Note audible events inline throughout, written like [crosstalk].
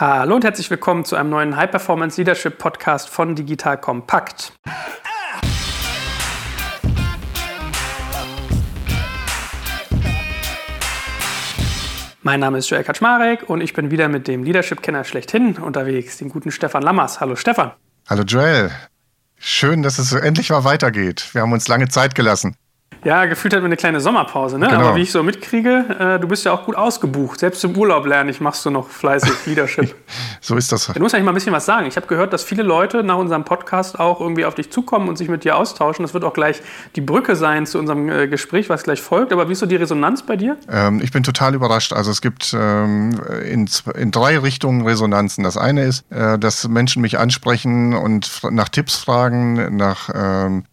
Hallo und herzlich willkommen zu einem neuen High Performance Leadership Podcast von Digital Kompakt. Mein Name ist Joel Kaczmarek und ich bin wieder mit dem Leadership-Kenner schlechthin unterwegs, dem guten Stefan Lammers. Hallo Stefan. Hallo Joel. Schön, dass es endlich mal weitergeht. Wir haben uns lange Zeit gelassen. Ja, gefühlt hat wir eine kleine Sommerpause, ne? Genau. Aber wie ich so mitkriege, äh, du bist ja auch gut ausgebucht. Selbst im Urlaub lerne ich, machst du noch fleißig [laughs] Leadership. so ist das. Du musst eigentlich mal ein bisschen was sagen. Ich habe gehört, dass viele Leute nach unserem Podcast auch irgendwie auf dich zukommen und sich mit dir austauschen. Das wird auch gleich die Brücke sein zu unserem äh, Gespräch, was gleich folgt. Aber wie ist so die Resonanz bei dir? Ähm, ich bin total überrascht. Also es gibt ähm, in, in drei Richtungen Resonanzen. Das eine ist, äh, dass Menschen mich ansprechen und nach Tipps fragen, nach ähm,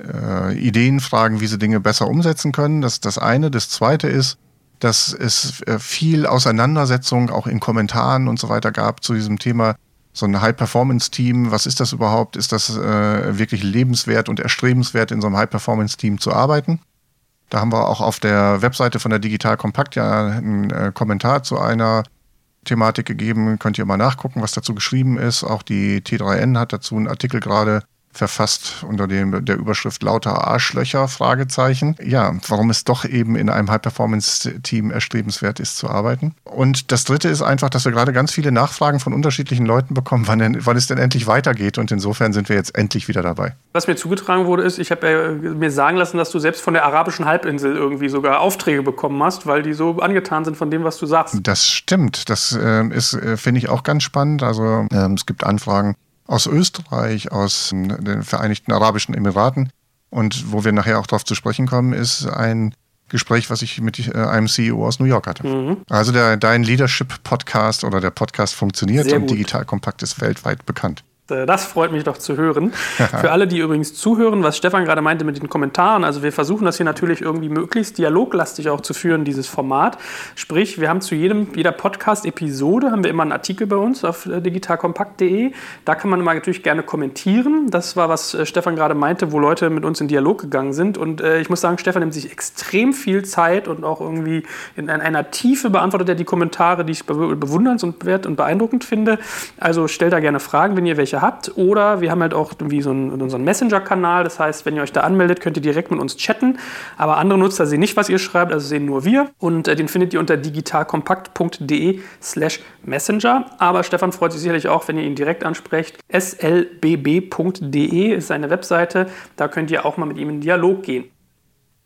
äh, Ideen fragen, wie sie Dinge besser umsetzen können. Das ist das eine. Das zweite ist, dass es äh, viel Auseinandersetzung auch in Kommentaren und so weiter gab zu diesem Thema. So ein High-Performance-Team, was ist das überhaupt? Ist das äh, wirklich lebenswert und erstrebenswert, in so einem High-Performance-Team zu arbeiten? Da haben wir auch auf der Webseite von der Digital Kompakt ja einen äh, Kommentar zu einer Thematik gegeben. Könnt ihr mal nachgucken, was dazu geschrieben ist. Auch die T3N hat dazu einen Artikel gerade verfasst unter dem, der Überschrift lauter Arschlöcher, Fragezeichen. Ja, warum es doch eben in einem High-Performance-Team erstrebenswert ist zu arbeiten. Und das Dritte ist einfach, dass wir gerade ganz viele Nachfragen von unterschiedlichen Leuten bekommen, wann, denn, wann es denn endlich weitergeht. Und insofern sind wir jetzt endlich wieder dabei. Was mir zugetragen wurde, ist, ich habe äh, mir sagen lassen, dass du selbst von der arabischen Halbinsel irgendwie sogar Aufträge bekommen hast, weil die so angetan sind von dem, was du sagst. Das stimmt. Das äh, ist, äh, finde ich, auch ganz spannend. Also ähm, es gibt Anfragen aus Österreich, aus den Vereinigten Arabischen Emiraten. Und wo wir nachher auch darauf zu sprechen kommen, ist ein Gespräch, was ich mit äh, einem CEO aus New York hatte. Mhm. Also der, dein Leadership-Podcast oder der Podcast funktioniert Sehr und gut. Digital Kompakt ist weltweit bekannt. Äh, das freut mich doch zu hören. [laughs] Für alle, die übrigens zuhören, was Stefan gerade meinte mit den Kommentaren, also wir versuchen das hier natürlich irgendwie möglichst dialoglastig auch zu führen, dieses Format. Sprich, wir haben zu jedem, jeder Podcast-Episode haben wir immer einen Artikel bei uns auf äh, digitalkompakt.de. Da kann man immer natürlich gerne kommentieren. Das war, was äh, Stefan gerade meinte, wo Leute mit uns in Dialog gegangen sind. Und ich muss sagen, Stefan nimmt sich extrem viel Zeit und auch irgendwie in einer Tiefe beantwortet er die Kommentare, die ich bewundernswert und beeindruckend finde. Also stellt da gerne Fragen, wenn ihr welche habt. Oder wir haben halt auch irgendwie so einen, unseren Messenger-Kanal. Das heißt, wenn ihr euch da anmeldet, könnt ihr direkt mit uns chatten. Aber andere Nutzer sehen nicht, was ihr schreibt, also sehen nur wir. Und äh, den findet ihr unter digitalkompakt.de slash messenger. Aber Stefan freut sich sicherlich auch, wenn ihr ihn direkt ansprecht. slbb.de ist seine Webseite. Da könnt ihr auch mal mit ihm in Dialog gehen.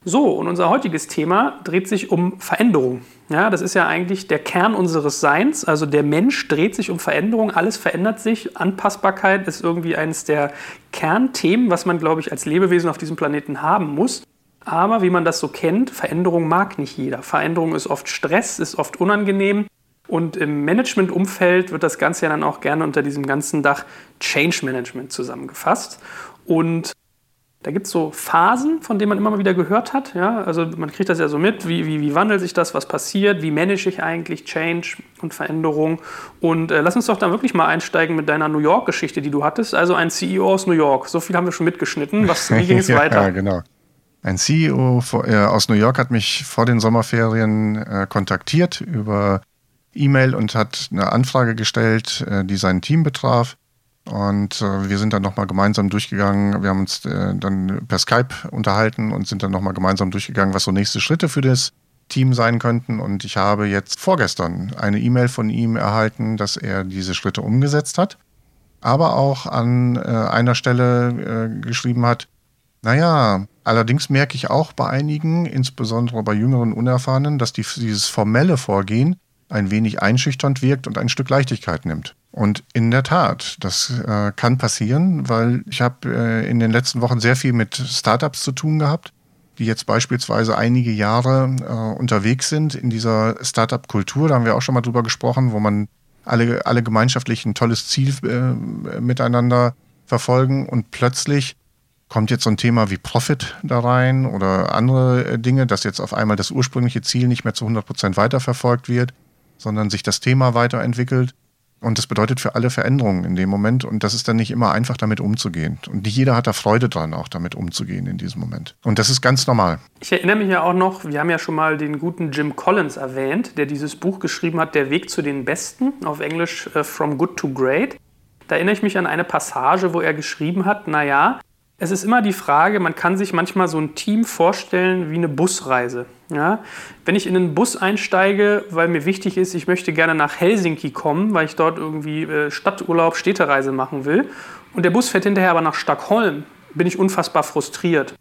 So, und unser heutiges Thema dreht sich um Veränderung. Ja, das ist ja eigentlich der Kern unseres Seins. Also der Mensch dreht sich um Veränderung, alles verändert sich. Anpassbarkeit ist irgendwie eines der Kernthemen, was man, glaube ich, als Lebewesen auf diesem Planeten haben muss. Aber wie man das so kennt, Veränderung mag nicht jeder. Veränderung ist oft Stress, ist oft unangenehm. Und im Managementumfeld wird das Ganze ja dann auch gerne unter diesem ganzen Dach Change Management zusammengefasst. Und da gibt es so Phasen, von denen man immer mal wieder gehört hat. Ja? Also man kriegt das ja so mit, wie, wie, wie wandelt sich das, was passiert, wie manage ich eigentlich Change und Veränderung. Und äh, lass uns doch dann wirklich mal einsteigen mit deiner New York-Geschichte, die du hattest. Also ein CEO aus New York. So viel haben wir schon mitgeschnitten. Was, wie ging es [laughs] ja, weiter? Ja, genau. Ein CEO äh, aus New York hat mich vor den Sommerferien äh, kontaktiert über E-Mail und hat eine Anfrage gestellt, äh, die sein Team betraf. Und äh, wir sind dann nochmal gemeinsam durchgegangen. Wir haben uns äh, dann per Skype unterhalten und sind dann nochmal gemeinsam durchgegangen, was so nächste Schritte für das Team sein könnten. Und ich habe jetzt vorgestern eine E-Mail von ihm erhalten, dass er diese Schritte umgesetzt hat. Aber auch an äh, einer Stelle äh, geschrieben hat, naja, allerdings merke ich auch bei einigen, insbesondere bei jüngeren Unerfahrenen, dass die, dieses formelle Vorgehen ein wenig einschüchternd wirkt und ein Stück Leichtigkeit nimmt. Und in der Tat, das äh, kann passieren, weil ich habe äh, in den letzten Wochen sehr viel mit Startups zu tun gehabt, die jetzt beispielsweise einige Jahre äh, unterwegs sind in dieser Startup-Kultur. Da haben wir auch schon mal drüber gesprochen, wo man alle, alle gemeinschaftlich ein tolles Ziel äh, miteinander verfolgen und plötzlich kommt jetzt so ein Thema wie Profit da rein oder andere äh, Dinge, dass jetzt auf einmal das ursprüngliche Ziel nicht mehr zu 100 Prozent weiterverfolgt wird, sondern sich das Thema weiterentwickelt Und das bedeutet für alle Veränderungen in dem Moment. Und das ist dann nicht immer einfach, damit umzugehen. Und nicht jeder hat da Freude dran, auch damit umzugehen in diesem Moment. Und das ist ganz normal. Ich erinnere mich ja auch noch, wir haben ja schon mal den guten Jim Collins erwähnt, der dieses Buch geschrieben hat, Der Weg zu den Besten, auf Englisch uh, From Good to Great. Da erinnere ich mich an eine Passage, wo er geschrieben hat, naja, es ist immer die Frage, man kann sich manchmal so ein Team vorstellen wie eine Busreise. Ja? Wenn ich in einen Bus einsteige, weil mir wichtig ist, ich möchte gerne nach Helsinki kommen, weil ich dort irgendwie äh, Stadturlaub, Städtereise machen will, und der Bus fährt hinterher aber nach Stockholm, bin ich unfassbar frustriert.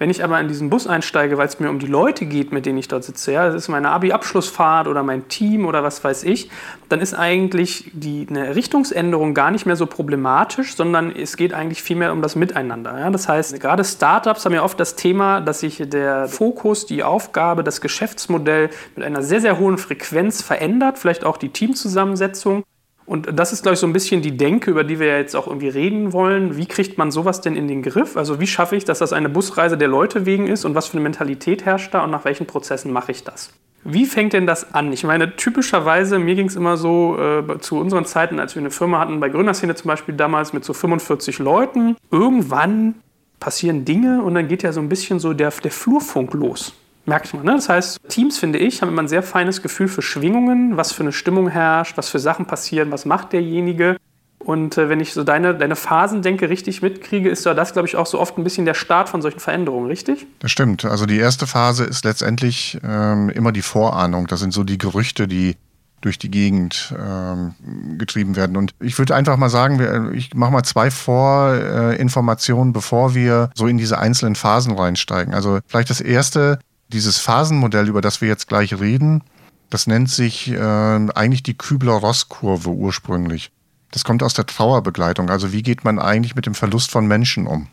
Wenn ich aber in diesen Bus einsteige, weil es mir um die Leute geht, mit denen ich dort sitze, ja, das ist meine Abi-Abschlussfahrt oder mein Team oder was weiß ich, dann ist eigentlich die, eine Richtungsänderung gar nicht mehr so problematisch, sondern es geht eigentlich vielmehr um das Miteinander. Ja. Das heißt, gerade Startups haben ja oft das Thema, dass sich der Fokus, die Aufgabe, das Geschäftsmodell mit einer sehr, sehr hohen Frequenz verändert, vielleicht auch die Teamzusammensetzung. Und das ist, glaube ich, so ein bisschen die Denke, über die wir jetzt auch irgendwie reden wollen. Wie kriegt man sowas denn in den Griff? Also wie schaffe ich, dass das eine Busreise der Leute wegen ist und was für eine Mentalität herrscht da und nach welchen Prozessen mache ich das? Wie fängt denn das an? Ich meine, typischerweise, mir ging es immer so äh, zu unseren Zeiten, als wir eine Firma hatten, bei Gründerszene zum Beispiel damals mit so 45 Leuten. Irgendwann passieren Dinge und dann geht ja so ein bisschen so der, der Flurfunk los merkt man. Ne? Das heißt, Teams, finde ich, haben immer ein sehr feines Gefühl für Schwingungen, was für eine Stimmung herrscht, was für Sachen passieren, was macht derjenige. Und äh, wenn ich so deine, deine Phasen denke, richtig mitkriege, ist ja das, glaube ich, auch so oft ein bisschen der Start von solchen Veränderungen, richtig? Das stimmt. Also die erste Phase ist letztendlich ähm, immer die Vorahnung. Das sind so die Gerüchte, die durch die Gegend ähm, getrieben werden. Und ich würde einfach mal sagen, wir, ich mache mal zwei Vorinformationen, bevor wir so in diese einzelnen Phasen reinsteigen. Also vielleicht das erste, dieses Phasenmodell, über das wir jetzt gleich reden, das nennt sich äh, eigentlich die Kübler-Ross-Kurve ursprünglich. Das kommt aus der Trauerbegleitung. Also wie geht man eigentlich mit dem Verlust von Menschen um?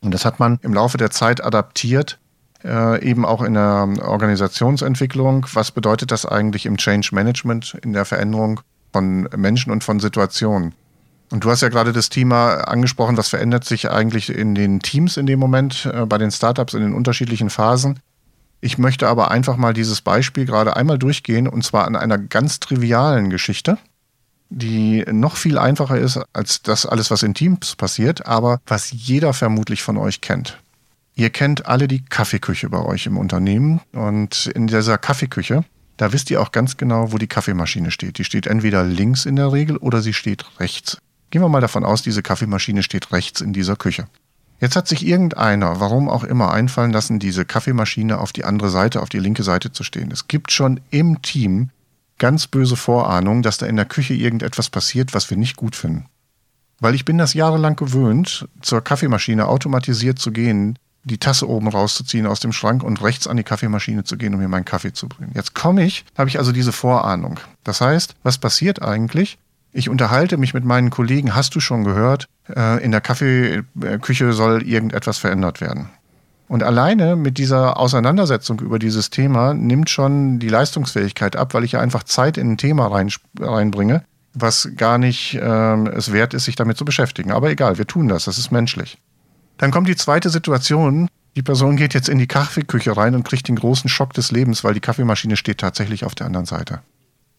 Und das hat man im Laufe der Zeit adaptiert, äh, eben auch in der Organisationsentwicklung. Was bedeutet das eigentlich im Change Management, in der Veränderung von Menschen und von Situationen? Und du hast ja gerade das Thema angesprochen, was verändert sich eigentlich in den Teams in dem Moment, äh, bei den Startups in den unterschiedlichen Phasen. Ich möchte aber einfach mal dieses Beispiel gerade einmal durchgehen und zwar an einer ganz trivialen Geschichte, die noch viel einfacher ist als das alles, was in Teams passiert, aber was jeder vermutlich von euch kennt. Ihr kennt alle die Kaffeeküche bei euch im Unternehmen und in dieser Kaffeeküche, da wisst ihr auch ganz genau, wo die Kaffeemaschine steht. Die steht entweder links in der Regel oder sie steht rechts. Gehen wir mal davon aus, diese Kaffeemaschine steht rechts in dieser Küche. Jetzt hat sich irgendeiner, warum auch immer, einfallen lassen, diese Kaffeemaschine auf die andere Seite, auf die linke Seite zu stehen. Es gibt schon im Team ganz böse Vorahnungen, dass da in der Küche irgendetwas passiert, was wir nicht gut finden. Weil ich bin das jahrelang gewöhnt, zur Kaffeemaschine automatisiert zu gehen, die Tasse oben rauszuziehen aus dem Schrank und rechts an die Kaffeemaschine zu gehen, um mir meinen Kaffee zu bringen. Jetzt komme ich, habe ich also diese Vorahnung. Das heißt, was passiert eigentlich? Ich unterhalte mich mit meinen Kollegen, hast du schon gehört, äh, in der Kaffeeküche soll irgendetwas verändert werden. Und alleine mit dieser Auseinandersetzung über dieses Thema nimmt schon die Leistungsfähigkeit ab, weil ich ja einfach Zeit in ein Thema rein, reinbringe, was gar nicht äh, es wert ist, sich damit zu beschäftigen. Aber egal, wir tun das, das ist menschlich. Dann kommt die zweite Situation. Die Person geht jetzt in die Kaffeeküche rein und kriegt den großen Schock des Lebens, weil die Kaffeemaschine steht tatsächlich auf der anderen Seite.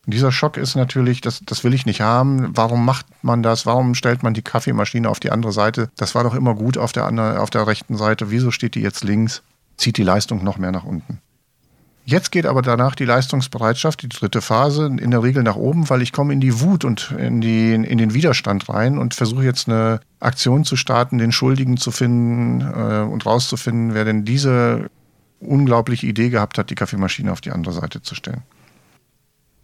Und dieser Schock ist natürlich, das, das will ich nicht haben. Warum macht man das? Warum stellt man die Kaffeemaschine auf die andere Seite? Das war doch immer gut auf der, anderen, auf der rechten Seite. Wieso steht die jetzt links? Zieht die Leistung noch mehr nach unten. Jetzt geht aber danach die Leistungsbereitschaft, die dritte Phase, in der Regel nach oben, weil ich komme in die Wut und in, die, in den Widerstand rein und versuche jetzt eine Aktion zu starten, den Schuldigen zu finden äh, und rauszufinden, wer denn diese unglaubliche Idee gehabt hat, die Kaffeemaschine auf die andere Seite zu stellen.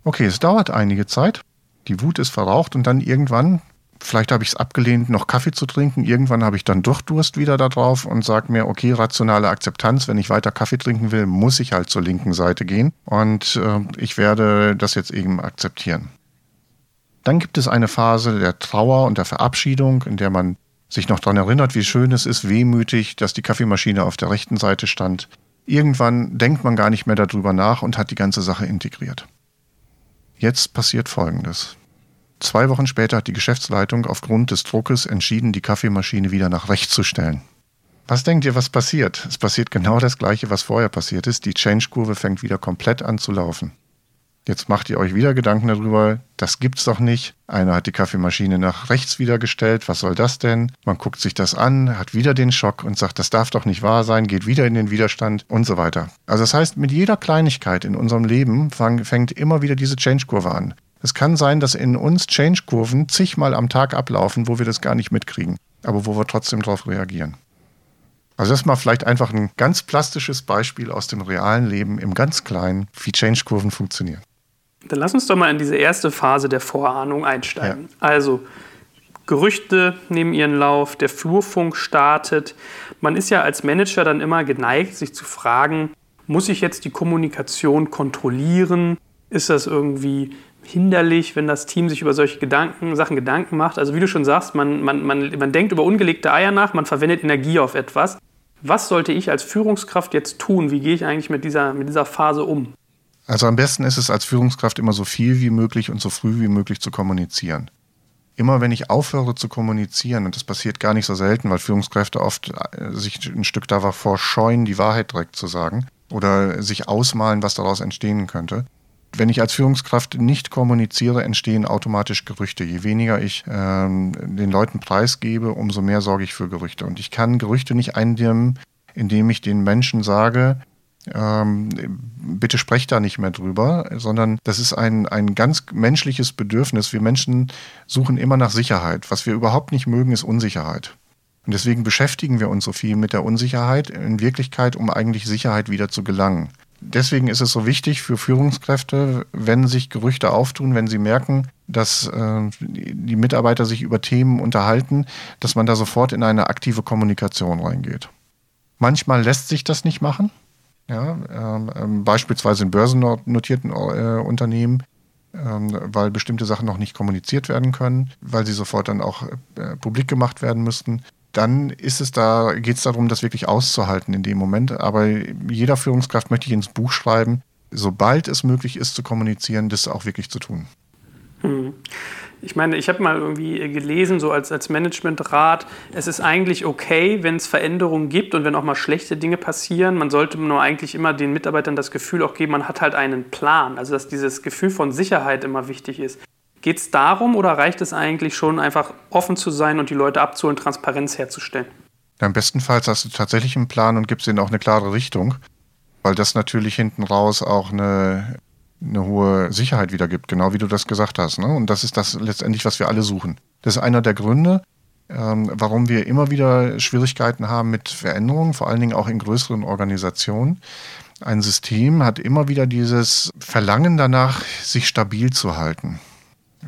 Okay, es dauert einige Zeit. Die Wut ist verraucht und dann irgendwann, vielleicht habe ich es abgelehnt, noch Kaffee zu trinken. Irgendwann habe ich dann doch Durst wieder da drauf und sage mir, okay, rationale Akzeptanz, wenn ich weiter Kaffee trinken will, muss ich halt zur linken Seite gehen und äh, ich werde das jetzt eben akzeptieren. Dann gibt es eine Phase der Trauer und der Verabschiedung, in der man sich noch daran erinnert, wie schön es ist, wehmütig, dass die Kaffeemaschine auf der rechten Seite stand. Irgendwann denkt man gar nicht mehr darüber nach und hat die ganze Sache integriert. Jetzt passiert Folgendes. Zwei Wochen später hat die Geschäftsleitung aufgrund des Druckes entschieden, die Kaffeemaschine wieder nach rechts zu stellen. Was denkt ihr, was passiert? Es passiert genau das Gleiche, was vorher passiert ist. Die Change-Kurve fängt wieder komplett an zu laufen. Jetzt macht ihr euch wieder Gedanken darüber, das gibt's doch nicht. Einer hat die Kaffeemaschine nach rechts wieder gestellt, was soll das denn? Man guckt sich das an, hat wieder den Schock und sagt, das darf doch nicht wahr sein, geht wieder in den Widerstand und so weiter. Also das heißt, mit jeder Kleinigkeit in unserem Leben fang, fängt immer wieder diese Change-Kurve an. Es kann sein, dass in uns Change-Kurven zigmal am Tag ablaufen, wo wir das gar nicht mitkriegen, aber wo wir trotzdem darauf reagieren. Also das ist mal vielleicht einfach ein ganz plastisches Beispiel aus dem realen Leben im ganz Kleinen, wie Change-Kurven funktionieren. Dann lass uns doch mal in diese erste Phase der Vorahnung einsteigen. Ja. Also Gerüchte nehmen ihren Lauf, der Flurfunk startet. Man ist ja als Manager dann immer geneigt, sich zu fragen, muss ich jetzt die Kommunikation kontrollieren? Ist das irgendwie hinderlich, wenn das Team sich über solche Gedanken, Sachen Gedanken macht? Also wie du schon sagst, man, man, man, man denkt über ungelegte Eier nach, man verwendet Energie auf etwas. Was sollte ich als Führungskraft jetzt tun? Wie gehe ich eigentlich mit dieser, mit dieser Phase um? Also am besten ist es als Führungskraft immer so viel wie möglich und so früh wie möglich zu kommunizieren. Immer wenn ich aufhöre zu kommunizieren, und das passiert gar nicht so selten, weil Führungskräfte oft äh, sich ein Stück davor scheuen, die Wahrheit direkt zu sagen oder sich ausmalen, was daraus entstehen könnte. Wenn ich als Führungskraft nicht kommuniziere, entstehen automatisch Gerüchte. Je weniger ich ähm, den Leuten preisgebe, umso mehr sorge ich für Gerüchte. Und ich kann Gerüchte nicht eindämmen, indem ich den Menschen sage, ähm, bitte sprecht da nicht mehr drüber, sondern das ist ein, ein ganz menschliches Bedürfnis. Wir Menschen suchen immer nach Sicherheit. Was wir überhaupt nicht mögen, ist Unsicherheit. Und deswegen beschäftigen wir uns so viel mit der Unsicherheit in Wirklichkeit, um eigentlich Sicherheit wieder zu gelangen. Deswegen ist es so wichtig für Führungskräfte, wenn sich Gerüchte auftun, wenn sie merken, dass äh, die Mitarbeiter sich über Themen unterhalten, dass man da sofort in eine aktive Kommunikation reingeht. Manchmal lässt sich das nicht machen. Ja, ähm, ähm, beispielsweise in börsennotierten äh, Unternehmen, ähm, weil bestimmte Sachen noch nicht kommuniziert werden können, weil sie sofort dann auch äh, publik gemacht werden müssten. Dann ist es da, geht es darum, das wirklich auszuhalten in dem Moment. Aber jeder Führungskraft möchte ich ins Buch schreiben, sobald es möglich ist zu kommunizieren, das auch wirklich zu tun. Hm. Ich meine, ich habe mal irgendwie gelesen, so als, als Managementrat, es ist eigentlich okay, wenn es Veränderungen gibt und wenn auch mal schlechte Dinge passieren. Man sollte nur eigentlich immer den Mitarbeitern das Gefühl auch geben, man hat halt einen Plan. Also dass dieses Gefühl von Sicherheit immer wichtig ist. Geht es darum oder reicht es eigentlich schon, einfach offen zu sein und die Leute abzuholen, Transparenz herzustellen? Ja, Im besten Fall hast du tatsächlich einen Plan und gibst ihnen auch eine klare Richtung, weil das natürlich hinten raus auch eine eine hohe Sicherheit wiedergibt, genau wie du das gesagt hast. Ne? Und das ist das letztendlich, was wir alle suchen. Das ist einer der Gründe, ähm, warum wir immer wieder Schwierigkeiten haben mit Veränderungen, vor allen Dingen auch in größeren Organisationen. Ein System hat immer wieder dieses Verlangen danach, sich stabil zu halten.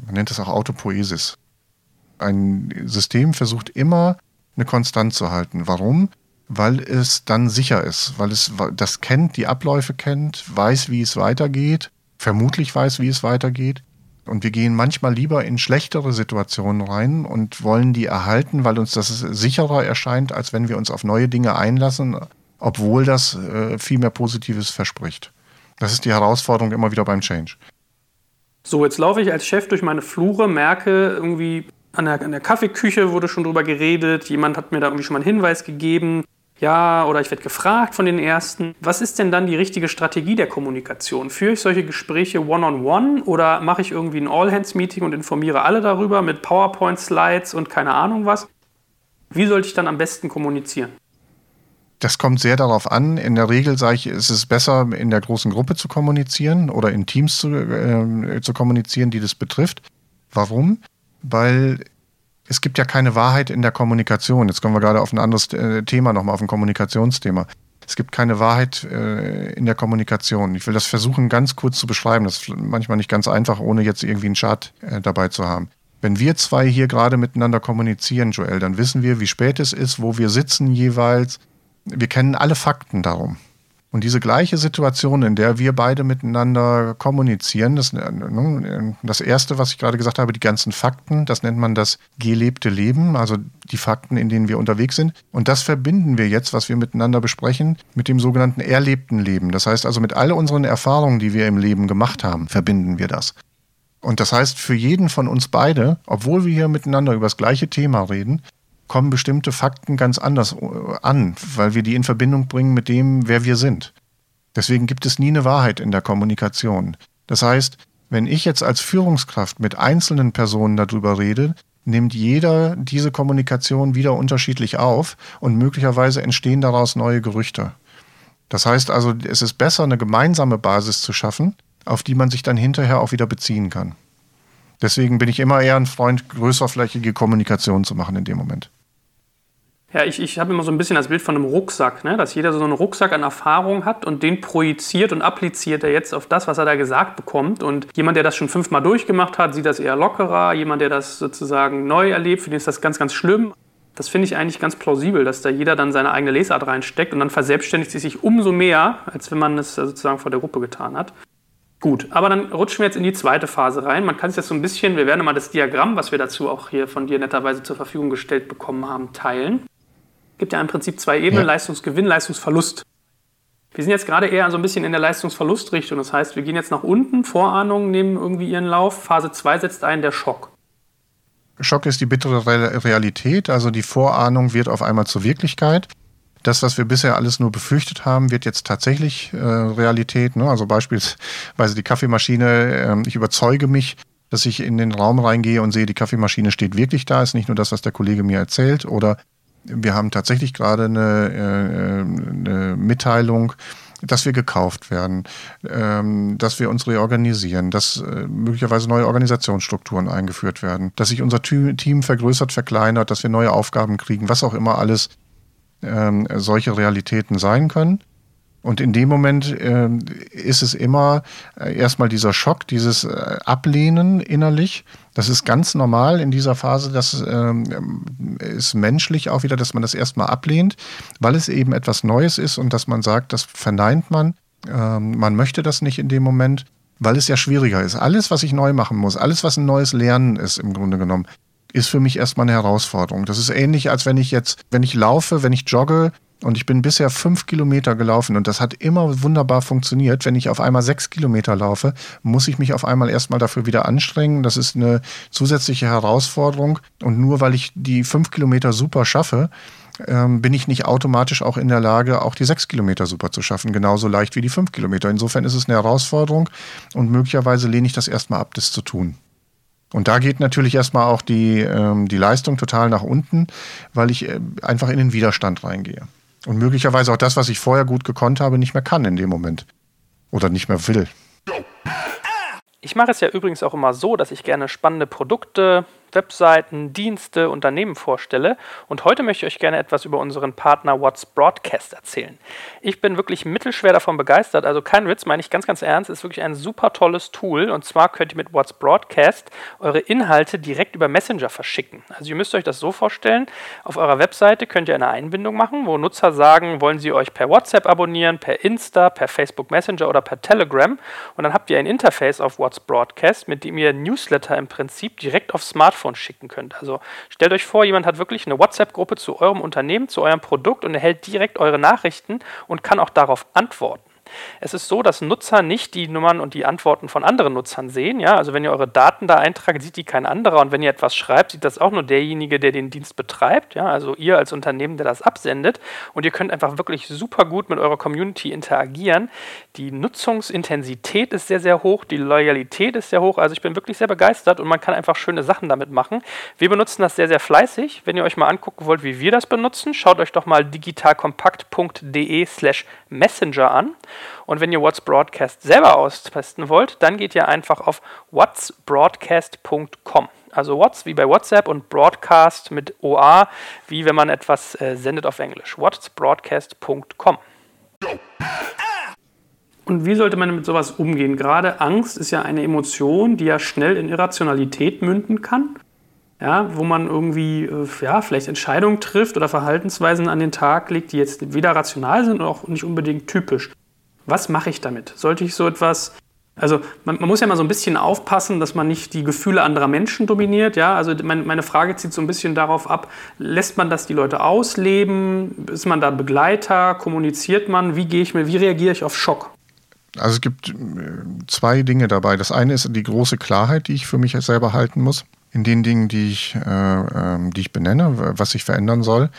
Man nennt das auch Autopoesis. Ein System versucht immer eine Konstanz zu halten. Warum? Weil es dann sicher ist, weil es das kennt, die Abläufe kennt, weiß, wie es weitergeht vermutlich weiß, wie es weitergeht. Und wir gehen manchmal lieber in schlechtere Situationen rein und wollen die erhalten, weil uns das sicherer erscheint, als wenn wir uns auf neue Dinge einlassen, obwohl das äh, viel mehr Positives verspricht. Das ist die Herausforderung immer wieder beim Change. So, jetzt laufe ich als Chef durch meine Flure, merke irgendwie, an der, an der Kaffeeküche wurde schon drüber geredet, jemand hat mir da irgendwie schon mal einen Hinweis gegeben, ja, oder ich werde gefragt von den Ersten. Was ist denn dann die richtige Strategie der Kommunikation? Führe ich solche Gespräche one-on-one -on -one oder mache ich irgendwie ein All-Hands-Meeting und informiere alle darüber mit PowerPoint-Slides und keine Ahnung was? Wie sollte ich dann am besten kommunizieren? Das kommt sehr darauf an. In der Regel sage ich, ist es besser, in der großen Gruppe zu kommunizieren oder in Teams zu, äh, zu kommunizieren, die das betrifft. Warum? Weil es gibt ja keine Wahrheit in der Kommunikation. Jetzt kommen wir gerade auf ein anderes äh, Thema nochmal, auf ein Kommunikationsthema. Es gibt keine Wahrheit äh, in der Kommunikation. Ich will das versuchen, ganz kurz zu beschreiben. Das ist manchmal nicht ganz einfach, ohne jetzt irgendwie einen Chart äh, dabei zu haben. Wenn wir zwei hier gerade miteinander kommunizieren, Joel, dann wissen wir, wie spät es ist, wo wir sitzen jeweils. Wir kennen alle Fakten darum. Und diese gleiche Situation, in der wir beide miteinander kommunizieren, das, äh, das Erste, was ich gerade gesagt habe, die ganzen Fakten, das nennt man das gelebte Leben, also die Fakten, in denen wir unterwegs sind. Und das verbinden wir jetzt, was wir miteinander besprechen, mit dem sogenannten erlebten Leben. Das heißt also, mit all unseren Erfahrungen, die wir im Leben gemacht haben, verbinden wir das. Und das heißt, für jeden von uns beide, obwohl wir hier miteinander über das gleiche Thema reden, kommen bestimmte Fakten ganz anders äh, an, weil wir die in Verbindung bringen mit dem, wer wir sind. Deswegen gibt es nie eine Wahrheit in der Kommunikation. Das heißt, wenn ich jetzt als Führungskraft mit einzelnen Personen darüber rede, nimmt jeder diese Kommunikation wieder unterschiedlich auf und möglicherweise entstehen daraus neue Gerüchte. Das heißt also, es ist besser, eine gemeinsame Basis zu schaffen, auf die man sich dann hinterher auch wieder beziehen kann. Deswegen bin ich immer eher ein Freund, größerflächige Kommunikation zu machen in dem Moment. Ja, ich, ich habe immer so ein bisschen das Bild von einem Rucksack, ne? dass jeder so einen Rucksack an Erfahrung hat und den projiziert und appliziert er jetzt auf das, was er da gesagt bekommt. Und jemand, der das schon fünfmal durchgemacht hat, sieht das eher lockerer. Jemand, der das sozusagen neu erlebt, für den ist das ganz, ganz schlimm. Das finde ich eigentlich ganz plausibel, dass da jeder dann seine eigene Lesart reinsteckt und dann verselbstständigt sie sich umso mehr, als wenn man es sozusagen vor der Gruppe getan hat. Gut, aber dann rutschen wir jetzt in die zweite Phase rein. Man kann sich das so ein bisschen, wir werden mal das Diagramm, was wir dazu auch hier von dir netterweise zur Verfügung gestellt bekommen haben, teilen gibt ja im Prinzip zwei Ebenen, ja. Leistungsgewinn, Leistungsverlust. Wir sind jetzt gerade eher so ein bisschen in der Leistungsverlustrichtung. Das heißt, wir gehen jetzt nach unten, Vorahnungen nehmen irgendwie ihren Lauf. Phase 2 setzt ein, der Schock. Schock ist die bittere Realität, also die Vorahnung wird auf einmal zur Wirklichkeit. Das, was wir bisher alles nur befürchtet haben, wird jetzt tatsächlich äh, Realität. Ne? Also beispielsweise die Kaffeemaschine. Äh, ich überzeuge mich, dass ich in den Raum reingehe und sehe, die Kaffeemaschine steht wirklich da. Ist nicht nur das, was der Kollege mir erzählt. Oder wir haben tatsächlich gerade eine, äh, eine Mitteilung, dass wir gekauft werden, ähm, dass wir uns reorganisieren, dass äh, möglicherweise neue Organisationsstrukturen eingeführt werden, dass sich unser Team vergrößert, verkleinert, dass wir neue Aufgaben kriegen, was auch immer alles ähm, solche Realitäten sein können. Und in dem Moment äh, ist es immer äh, erstmal dieser Schock, dieses äh, Ablehnen innerlich. Das ist ganz normal in dieser Phase. Das ähm, ist menschlich auch wieder, dass man das erstmal ablehnt, weil es eben etwas Neues ist und dass man sagt, das verneint man. Ähm, man möchte das nicht in dem Moment, weil es ja schwieriger ist. Alles, was ich neu machen muss, alles, was ein neues Lernen ist im Grunde genommen, ist für mich erstmal eine Herausforderung. Das ist ähnlich, als wenn ich jetzt, wenn ich laufe, wenn ich jogge, und ich bin bisher fünf Kilometer gelaufen und das hat immer wunderbar funktioniert. Wenn ich auf einmal sechs Kilometer laufe, muss ich mich auf einmal erstmal dafür wieder anstrengen. Das ist eine zusätzliche Herausforderung. Und nur weil ich die fünf Kilometer super schaffe, ähm, bin ich nicht automatisch auch in der Lage, auch die sechs Kilometer super zu schaffen. Genauso leicht wie die fünf Kilometer. Insofern ist es eine Herausforderung und möglicherweise lehne ich das erstmal ab, das zu tun. Und da geht natürlich erstmal auch die, ähm, die Leistung total nach unten, weil ich äh, einfach in den Widerstand reingehe. Und möglicherweise auch das, was ich vorher gut gekonnt habe, nicht mehr kann in dem Moment. Oder nicht mehr will. Ich mache es ja übrigens auch immer so, dass ich gerne spannende Produkte, Webseiten, Dienste, Unternehmen vorstelle. Und heute möchte ich euch gerne etwas über unseren Partner What's Broadcast erzählen. Ich bin wirklich mittelschwer davon begeistert. Also kein Witz, meine ich ganz, ganz ernst. Ist wirklich ein super tolles Tool. Und zwar könnt ihr mit What's Broadcast eure Inhalte direkt über Messenger verschicken. Also ihr müsst euch das so vorstellen. Auf eurer Webseite könnt ihr eine Einbindung machen, wo Nutzer sagen, wollen sie euch per WhatsApp abonnieren, per Insta, per Facebook Messenger oder per Telegram. Und dann habt ihr ein Interface auf What's Broadcast, mit dem ihr Newsletter im Prinzip direkt aufs Smartphone Smartphone schicken könnt. Also stellt euch vor, jemand hat wirklich eine WhatsApp-Gruppe zu eurem Unternehmen, zu eurem Produkt und erhält direkt eure Nachrichten und kann auch darauf antworten. Es ist so, dass Nutzer nicht die Nummern und die Antworten von anderen Nutzern sehen. Ja? Also wenn ihr eure Daten da eintragt, sieht die kein anderer. Und wenn ihr etwas schreibt, sieht das auch nur derjenige, der den Dienst betreibt. Ja? Also ihr als Unternehmen, der das absendet. Und ihr könnt einfach wirklich super gut mit eurer Community interagieren. Die Nutzungsintensität ist sehr, sehr hoch. Die Loyalität ist sehr hoch. Also ich bin wirklich sehr begeistert und man kann einfach schöne Sachen damit machen. Wir benutzen das sehr, sehr fleißig. Wenn ihr euch mal angucken wollt, wie wir das benutzen, schaut euch doch mal digitalkompakt.de slash messenger an. Und wenn ihr What's Broadcast selber austesten wollt, dann geht ihr einfach auf whatsbroadcast.com. Also What's wie bei WhatsApp und Broadcast mit OA, wie wenn man etwas äh, sendet auf Englisch. whatsbroadcast.com. Und wie sollte man mit sowas umgehen? Gerade Angst ist ja eine Emotion, die ja schnell in Irrationalität münden kann. Ja, wo man irgendwie äh, ja, vielleicht Entscheidungen trifft oder Verhaltensweisen an den Tag legt, die jetzt weder rational sind auch nicht unbedingt typisch was mache ich damit? Sollte ich so etwas also man, man, muss ja mal so ein bisschen aufpassen, dass man nicht die Gefühle anderer Menschen dominiert. Ja? Also mein, meine Frage zieht so ein bisschen darauf ab, lässt man das die Leute ausleben? Ist man da Begleiter? Kommuniziert man? Wie gehe ich mir, wie reagiere ich auf Schock? Also es gibt äh, zwei Dinge dabei. Das eine ist die große Klarheit, die ich für mich selber halten muss, in den Dingen, die ich, äh, ähm, die ich benenne, was sich verändern soll.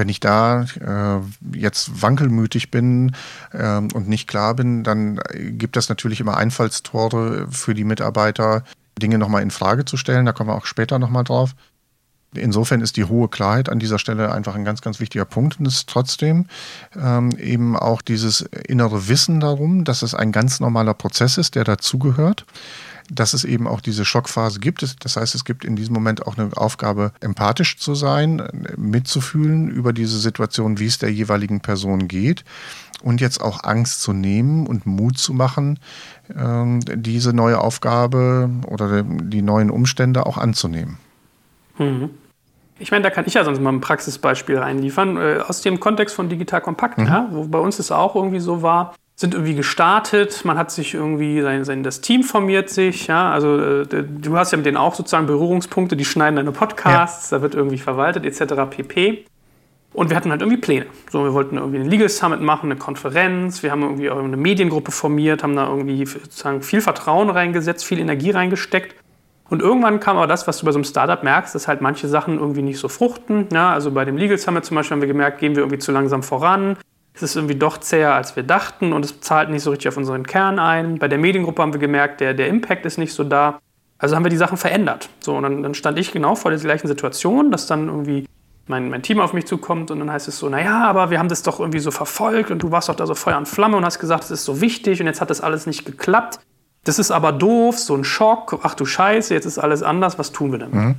Wenn ich da äh, jetzt wankelmütig bin äh, und nicht klar bin, dann gibt es natürlich immer Einfallstore für die Mitarbeiter, Dinge nochmal in Frage zu stellen. Da kommen wir auch später nochmal drauf. Insofern ist die hohe Klarheit an dieser Stelle einfach ein ganz, ganz wichtiger Punkt und es ist trotzdem ähm, eben auch dieses innere Wissen darum, dass es ein ganz normaler Prozess ist, der dazugehört dass es eben auch diese Schockphase gibt. Das heißt, es gibt in diesem Moment auch eine Aufgabe, empathisch zu sein, mitzufühlen über diese Situation, wie es der jeweiligen Person geht und jetzt auch Angst zu nehmen und Mut zu machen, ähm, diese neue Aufgabe oder die neuen Umstände auch anzunehmen. Mhm. Ich meine, da kann ich ja sonst mal ein Praxisbeispiel reinliefern, äh, aus dem Kontext von Digital Kompakt, mhm. ja, wo bei uns es auch irgendwie so war, sind irgendwie gestartet, man hat sich irgendwie, sein, sein, das Team formiert sich, ja, also äh, du hast ja mit denen auch sozusagen Berührungspunkte, die schneiden deine Podcasts, ja. da wird irgendwie verwaltet etc. pp. Und wir hatten halt irgendwie Pläne. So, wir wollten irgendwie einen Legal Summit machen, eine Konferenz, wir haben irgendwie auch eine Mediengruppe formiert, haben da irgendwie sozusagen viel Vertrauen reingesetzt, viel Energie reingesteckt. Und irgendwann kam aber das, was du bei so einem Startup merkst, dass halt manche Sachen irgendwie nicht so fruchten. Ja, also bei dem Legal Summit zum Beispiel haben wir gemerkt, gehen wir irgendwie zu langsam voran es ist irgendwie doch zäher, als wir dachten und es zahlt nicht so richtig auf unseren Kern ein. Bei der Mediengruppe haben wir gemerkt, der, der Impact ist nicht so da. Also haben wir die Sachen verändert. So, und dann, dann stand ich genau vor der gleichen Situation, dass dann irgendwie mein, mein Team auf mich zukommt und dann heißt es so, naja, aber wir haben das doch irgendwie so verfolgt und du warst doch da so Feuer und Flamme und hast gesagt, es ist so wichtig und jetzt hat das alles nicht geklappt. Das ist aber doof, so ein Schock, ach du Scheiße, jetzt ist alles anders, was tun wir damit? Mhm.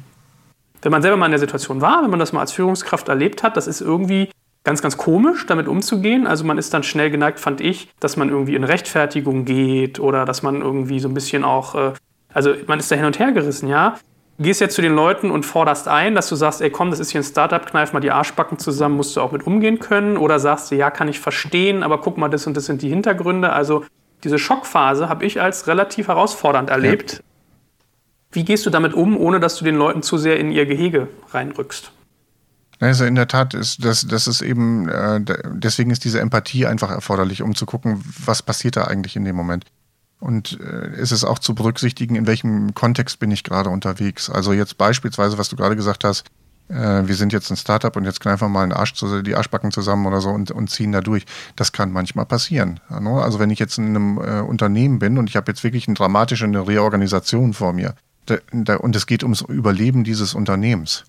Wenn man selber mal in der Situation war, wenn man das mal als Führungskraft erlebt hat, das ist irgendwie ganz, ganz komisch, damit umzugehen. Also man ist dann schnell geneigt, fand ich, dass man irgendwie in Rechtfertigung geht oder dass man irgendwie so ein bisschen auch, äh, also man ist da hin und her gerissen, ja. Gehst jetzt zu den Leuten und forderst ein, dass du sagst, ey komm, das ist hier ein Startup, kneif mal die Arschbacken zusammen, musst du auch mit umgehen können. Oder sagst du, ja, kann ich verstehen, aber guck mal, das und das sind die Hintergründe. Also diese Schockphase habe ich als relativ herausfordernd erlebt. Ja. Wie gehst du damit um, ohne dass du den Leuten zu sehr in ihr Gehege reinrückst? Also in der Tat ist das, das ist eben, äh, deswegen ist diese Empathie einfach erforderlich, um zu gucken, was passiert da eigentlich in dem Moment. Und äh, ist es auch zu berücksichtigen, in welchem Kontext bin ich gerade unterwegs. Also jetzt beispielsweise, was du gerade gesagt hast, äh, wir sind jetzt ein Startup und jetzt kneifen wir mal einen Arsch, die Arschbacken zusammen oder so und, und ziehen da durch. Das kann manchmal passieren. Ne? Also wenn ich jetzt in einem äh, Unternehmen bin und ich habe jetzt wirklich eine dramatische Reorganisation vor mir, und es geht ums Überleben dieses Unternehmens,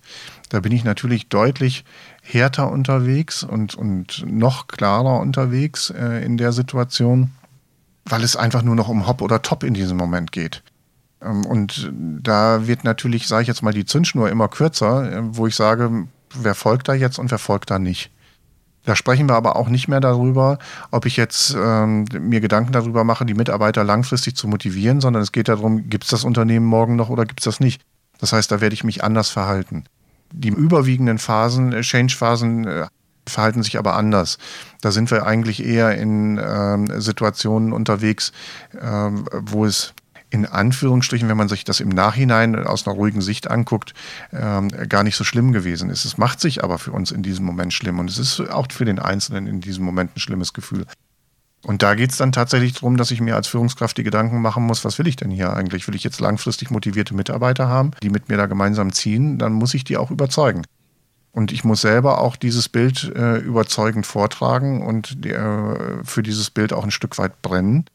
da bin ich natürlich deutlich härter unterwegs und, und noch klarer unterwegs äh, in der Situation, weil es einfach nur noch um Hop oder Top in diesem Moment geht. Ähm, und da wird natürlich, sage ich jetzt mal, die Zündschnur immer kürzer, äh, wo ich sage, wer folgt da jetzt und wer folgt da nicht. Da sprechen wir aber auch nicht mehr darüber, ob ich jetzt ähm, mir Gedanken darüber mache, die Mitarbeiter langfristig zu motivieren, sondern es geht darum, gibt es das Unternehmen morgen noch oder gibt es das nicht. Das heißt, da werde ich mich anders verhalten. Die überwiegenden Phasen, äh, Change-Phasen, äh, verhalten sich aber anders. Da sind wir eigentlich eher in äh, Situationen unterwegs, äh, wo es in Anführungsstrichen, wenn man sich das im Nachhinein aus einer ruhigen Sicht anguckt, ähm, gar nicht so schlimm gewesen ist. Es macht sich aber für uns in diesem Moment schlimm und es ist auch für den Einzelnen in diesem Moment ein schlimmes Gefühl. Und da geht es dann tatsächlich darum, dass ich mir als Führungskraft die Gedanken machen muss, was will ich denn hier eigentlich? Will ich jetzt langfristig motivierte Mitarbeiter haben, die mit mir da gemeinsam ziehen? Dann muss ich die auch überzeugen. Und ich muss selber auch dieses Bild äh, überzeugend vortragen und äh, für dieses Bild auch ein Stück weit brennen.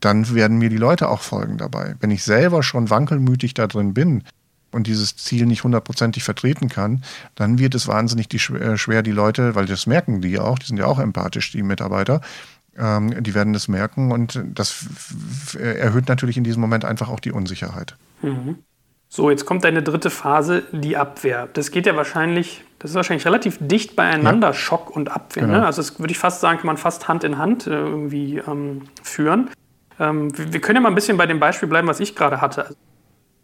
Dann werden mir die Leute auch folgen dabei. Wenn ich selber schon wankelmütig da drin bin und dieses Ziel nicht hundertprozentig vertreten kann, dann wird es wahnsinnig die, äh, schwer, die Leute, weil das merken die auch, die sind ja auch empathisch, die Mitarbeiter, ähm, die werden das merken und das erhöht natürlich in diesem Moment einfach auch die Unsicherheit. Mhm. So, jetzt kommt eine dritte Phase, die Abwehr. Das geht ja wahrscheinlich, das ist wahrscheinlich relativ dicht beieinander, ja. Schock und Abwehr. Ne? Genau. Ne? Also das würde ich fast sagen, kann man fast Hand in Hand äh, irgendwie ähm, führen. Ähm, wir können ja mal ein bisschen bei dem Beispiel bleiben, was ich gerade hatte. Also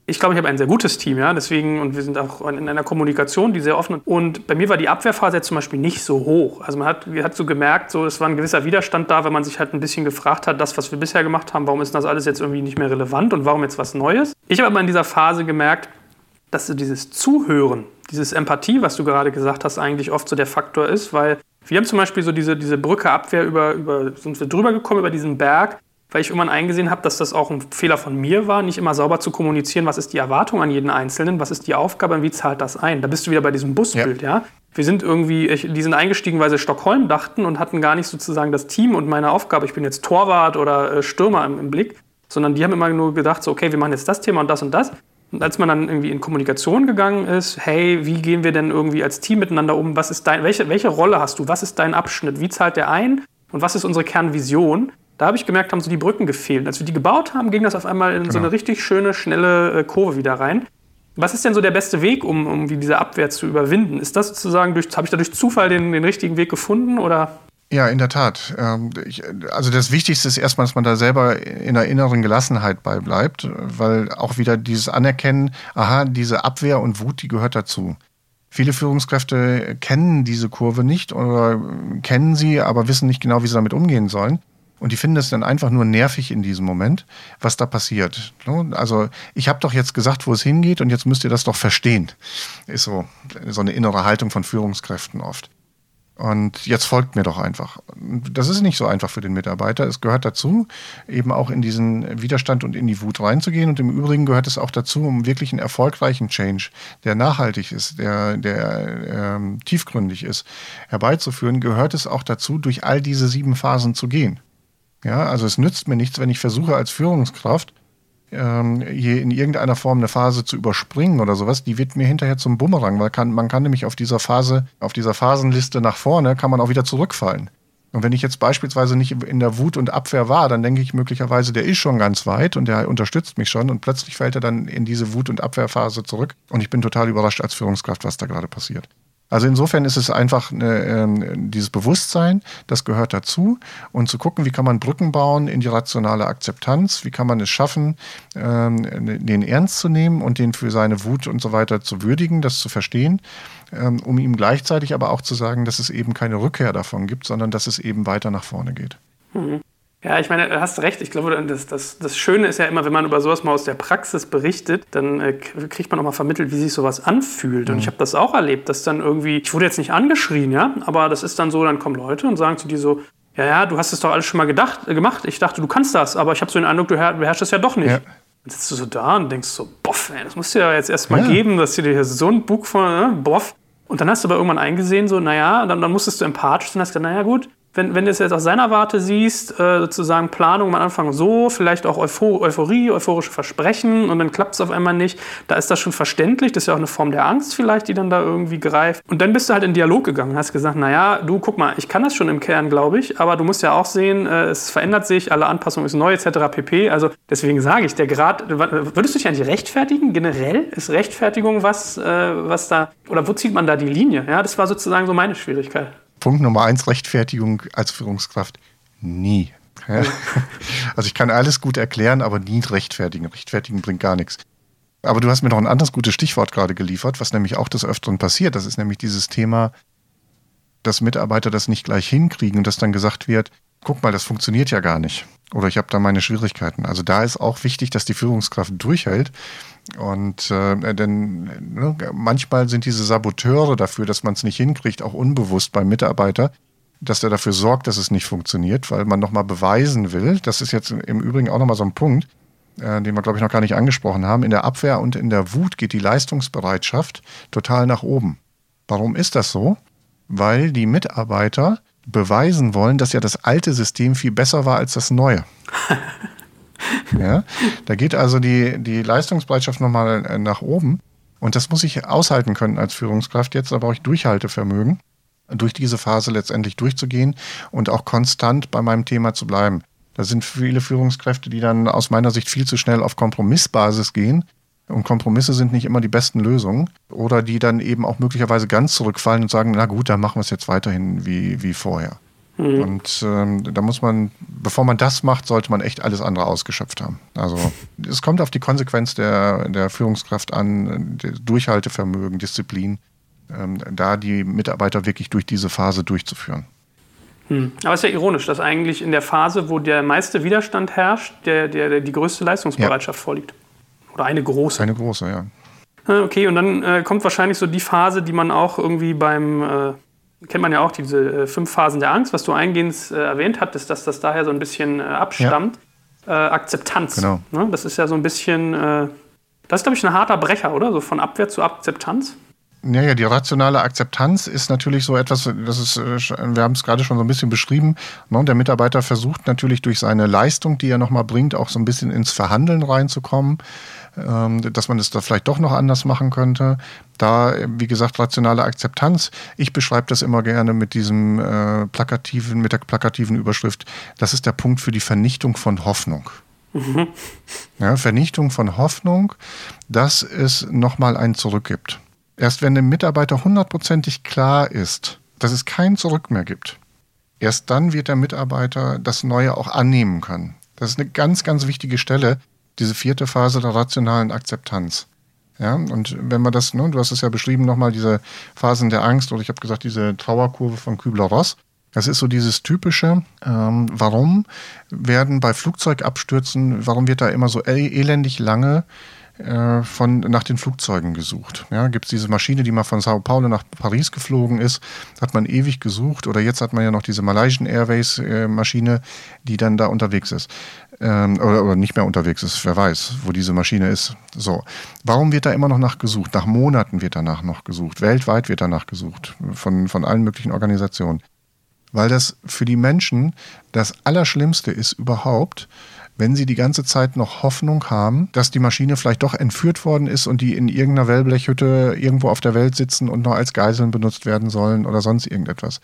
ich glaube, ich habe ein sehr gutes Team, ja, deswegen, und wir sind auch in einer Kommunikation, die sehr offen ist. Und bei mir war die Abwehrphase jetzt zum Beispiel nicht so hoch. Also man hat, hat so gemerkt, so, es war ein gewisser Widerstand da, wenn man sich halt ein bisschen gefragt hat, das, was wir bisher gemacht haben, warum ist das alles jetzt irgendwie nicht mehr relevant und warum jetzt was Neues? Ich habe aber in dieser Phase gemerkt, dass so dieses Zuhören, dieses Empathie, was du gerade gesagt hast, eigentlich oft so der Faktor ist, weil wir haben zum Beispiel so diese, diese Brücke Abwehr über, über, sind wir drüber gekommen über diesen Berg weil ich irgendwann eingesehen habe, dass das auch ein Fehler von mir war, nicht immer sauber zu kommunizieren, was ist die Erwartung an jeden Einzelnen, was ist die Aufgabe und wie zahlt das ein. Da bist du wieder bei diesem Busbild, ja. ja? wir sind irgendwie, die sind eingestiegen, weil sie Stockholm dachten und hatten gar nicht sozusagen das Team und meine Aufgabe, ich bin jetzt Torwart oder äh, Stürmer im, im Blick, sondern die haben immer nur gedacht, so, okay, wir machen jetzt das Thema und das und das. Und als man dann irgendwie in Kommunikation gegangen ist, hey, wie gehen wir denn irgendwie als Team miteinander um? Was ist dein, welche, welche Rolle hast du? Was ist dein Abschnitt? Wie zahlt der ein? Und was ist unsere Kernvision? Da habe ich gemerkt, haben so die Brücken gefehlt. Als wir die gebaut haben, ging das auf einmal in genau. so eine richtig schöne, schnelle äh, Kurve wieder rein. Was ist denn so der beste Weg, um, um diese Abwehr zu überwinden? Ist das sozusagen durch, habe ich da durch Zufall den, den richtigen Weg gefunden oder? Ja, in der Tat. Ähm, also das Wichtigste ist erstmal, dass man da selber in der inneren Gelassenheit bei bleibt, weil auch wieder dieses Anerkennen, aha, diese Abwehr und Wut, die gehört dazu. Viele Führungskräfte kennen diese Kurve nicht oder kennen sie, aber wissen nicht genau, wie sie damit umgehen sollen. Und die finden es dann einfach nur nervig in diesem Moment, was da passiert. Also ich habe doch jetzt gesagt, wo es hingeht und jetzt müsst ihr das doch verstehen. Ist so, so eine innere Haltung von Führungskräften oft. Und jetzt folgt mir doch einfach. Das ist nicht so einfach für den Mitarbeiter. Es gehört dazu, eben auch in diesen Widerstand und in die Wut reinzugehen. Und im Übrigen gehört es auch dazu, um wirklich einen erfolgreichen Change, der nachhaltig ist, der, der ähm, tiefgründig ist, herbeizuführen, gehört es auch dazu, durch all diese sieben Phasen zu gehen. Ja, also es nützt mir nichts, wenn ich versuche als Führungskraft ähm, hier in irgendeiner Form eine Phase zu überspringen oder sowas, die wird mir hinterher zum Bumerang, weil kann, man kann nämlich auf dieser Phase, auf dieser Phasenliste nach vorne, kann man auch wieder zurückfallen. Und wenn ich jetzt beispielsweise nicht in der Wut und Abwehr war, dann denke ich möglicherweise, der ist schon ganz weit und der unterstützt mich schon und plötzlich fällt er dann in diese Wut- und Abwehrphase zurück und ich bin total überrascht als Führungskraft, was da gerade passiert. Also insofern ist es einfach äh, dieses Bewusstsein, das gehört dazu und zu gucken, wie kann man Brücken bauen in die rationale Akzeptanz, wie kann man es schaffen, äh, den ernst zu nehmen und den für seine Wut und so weiter zu würdigen, das zu verstehen, äh, um ihm gleichzeitig aber auch zu sagen, dass es eben keine Rückkehr davon gibt, sondern dass es eben weiter nach vorne geht. Mhm. Ja, ich meine, du hast recht. Ich glaube, das, das, das Schöne ist ja immer, wenn man über sowas mal aus der Praxis berichtet, dann äh, kriegt man auch mal vermittelt, wie sich sowas anfühlt. Mhm. Und ich habe das auch erlebt, dass dann irgendwie, ich wurde jetzt nicht angeschrien, ja, aber das ist dann so, dann kommen Leute und sagen zu dir so, ja, ja, du hast es doch alles schon mal gedacht, äh, gemacht. Ich dachte, du kannst das, aber ich habe so den Eindruck, du beherrschst es ja doch nicht. Ja. Dann sitzt du so da und denkst so, boff, ey, das musst du ja jetzt erst mal ja. geben, dass du dir hier so ein Buch von, äh, boff. Und dann hast du aber irgendwann eingesehen, so, naja, dann, dann musstest du empathisch sein, hast gesagt, naja, gut, wenn, wenn du es jetzt aus seiner Warte siehst, äh, sozusagen Planung am Anfang so, vielleicht auch Eupho Euphorie, euphorische Versprechen und dann klappt es auf einmal nicht, da ist das schon verständlich. Das ist ja auch eine Form der Angst vielleicht, die dann da irgendwie greift. Und dann bist du halt in Dialog gegangen hast gesagt, naja, du guck mal, ich kann das schon im Kern, glaube ich, aber du musst ja auch sehen, äh, es verändert sich, alle Anpassungen ist neu etc. pp. Also deswegen sage ich, der Grad, würdest du dich eigentlich rechtfertigen? Generell ist Rechtfertigung was, äh, was da, oder wo zieht man da die Linie? Ja, das war sozusagen so meine Schwierigkeit. Punkt Nummer eins, Rechtfertigung als Führungskraft. Nie. Ja. [laughs] Also ich kann alles gut erklären, aber nie rechtfertigen. Rechtfertigen bringt gar nichts. Aber du hast mir noch ein anderes gutes Stichwort gerade geliefert, was nämlich auch des Öfteren passiert. Das ist nämlich dieses Thema, dass Mitarbeiter das nicht gleich hinkriegen und dass dann gesagt wird, guck mal, das funktioniert ja gar nicht. Oder ich habe da meine Schwierigkeiten. Also da ist auch wichtig, dass die Führungskraft durchhält und äh, denn ne, manchmal sind diese Saboteure dafür, dass man es nicht hinkriegt, auch unbewusst beim Mitarbeiter, dass der dafür sorgt, dass es nicht funktioniert, weil man nochmal beweisen will. Das ist jetzt im Übrigen auch nochmal so ein Punkt, äh, den wir, glaube ich, noch gar nicht angesprochen haben. In der Abwehr und in der Wut geht die Leistungsbereitschaft total nach oben. Warum ist das so? Weil die Mitarbeiter beweisen wollen, dass ja das alte System viel besser war als das neue. [laughs] [laughs] Ja? Da geht also die, die Leistungsbereitschaft nochmal äh, nach oben. Und das muss ich aushalten können als Führungskraft. Jetzt aber auch Durchhaltevermögen, durch diese Phase letztendlich durchzugehen und auch konstant bei meinem Thema zu bleiben. Da sind viele Führungskräfte, die dann aus meiner Sicht viel zu schnell auf Kompromissbasis gehen. Und Kompromisse sind nicht immer die besten Lösungen. Oder die dann eben auch möglicherweise ganz zurückfallen und sagen, na gut, dann machen wir es jetzt weiterhin wie, wie vorher. Mhm. Und ähm, da muss man, bevor man das macht, sollte man echt alles andere ausgeschöpft haben. Also [laughs] es kommt auf die Konsequenz der, der Führungskraft an, Durchhaltevermögen, Disziplin, ähm, da die Mitarbeiter wirklich durch diese Phase durchzuführen. Hm. Aber es ist ja ironisch, dass eigentlich in der Phase, wo der meiste Widerstand herrscht, der, der, der die größte Leistungsbereitschaft ja. vorliegt. Oder eine große. Eine große, ja. Okay, und dann äh, kommt wahrscheinlich so die Phase, die man auch irgendwie beim äh, kennt man ja auch diese äh, fünf Phasen der Angst, was du eingehend äh, erwähnt hattest, dass das daher so ein bisschen äh, abstammt. Ja. Äh, Akzeptanz. Genau. Ne? Das ist ja so ein bisschen, äh, das ist, glaube ich, ein harter Brecher, oder? So von Abwehr zu Akzeptanz. Ja, ja, die rationale Akzeptanz ist natürlich so etwas, das ist, äh, wir haben es gerade schon so ein bisschen beschrieben. Ne? Der Mitarbeiter versucht natürlich durch seine Leistung, die er nochmal bringt, auch so ein bisschen ins Verhandeln reinzukommen, dass man es da vielleicht doch noch anders machen könnte. Da, wie gesagt, rationale Akzeptanz. Ich beschreibe das immer gerne mit diesem äh, plakativen, mit der plakativen Überschrift. Das ist der Punkt für die Vernichtung von Hoffnung. Mhm. Ja, Vernichtung von Hoffnung, dass es nochmal ein Zurück gibt. Erst wenn dem Mitarbeiter hundertprozentig klar ist, dass es kein Zurück mehr gibt, erst dann wird der Mitarbeiter das Neue auch annehmen können. Das ist eine ganz, ganz wichtige Stelle, diese vierte Phase der rationalen Akzeptanz. Ja, und wenn man das, ne, du hast es ja beschrieben nochmal, diese Phasen der Angst oder ich habe gesagt, diese Trauerkurve von Kübler-Ross. Das ist so dieses typische, ähm, warum werden bei Flugzeugabstürzen, warum wird da immer so elendig lange äh, von, nach den Flugzeugen gesucht. Ja, Gibt es diese Maschine, die mal von Sao Paulo nach Paris geflogen ist, hat man ewig gesucht. Oder jetzt hat man ja noch diese Malaysian Airways äh, Maschine, die dann da unterwegs ist. Ähm, oder, oder nicht mehr unterwegs ist, wer weiß, wo diese Maschine ist. So. Warum wird da immer noch nachgesucht? Nach Monaten wird danach noch gesucht. Weltweit wird danach gesucht. Von, von allen möglichen Organisationen. Weil das für die Menschen das Allerschlimmste ist überhaupt, wenn sie die ganze Zeit noch Hoffnung haben, dass die Maschine vielleicht doch entführt worden ist und die in irgendeiner Wellblechhütte irgendwo auf der Welt sitzen und noch als Geiseln benutzt werden sollen oder sonst irgendetwas.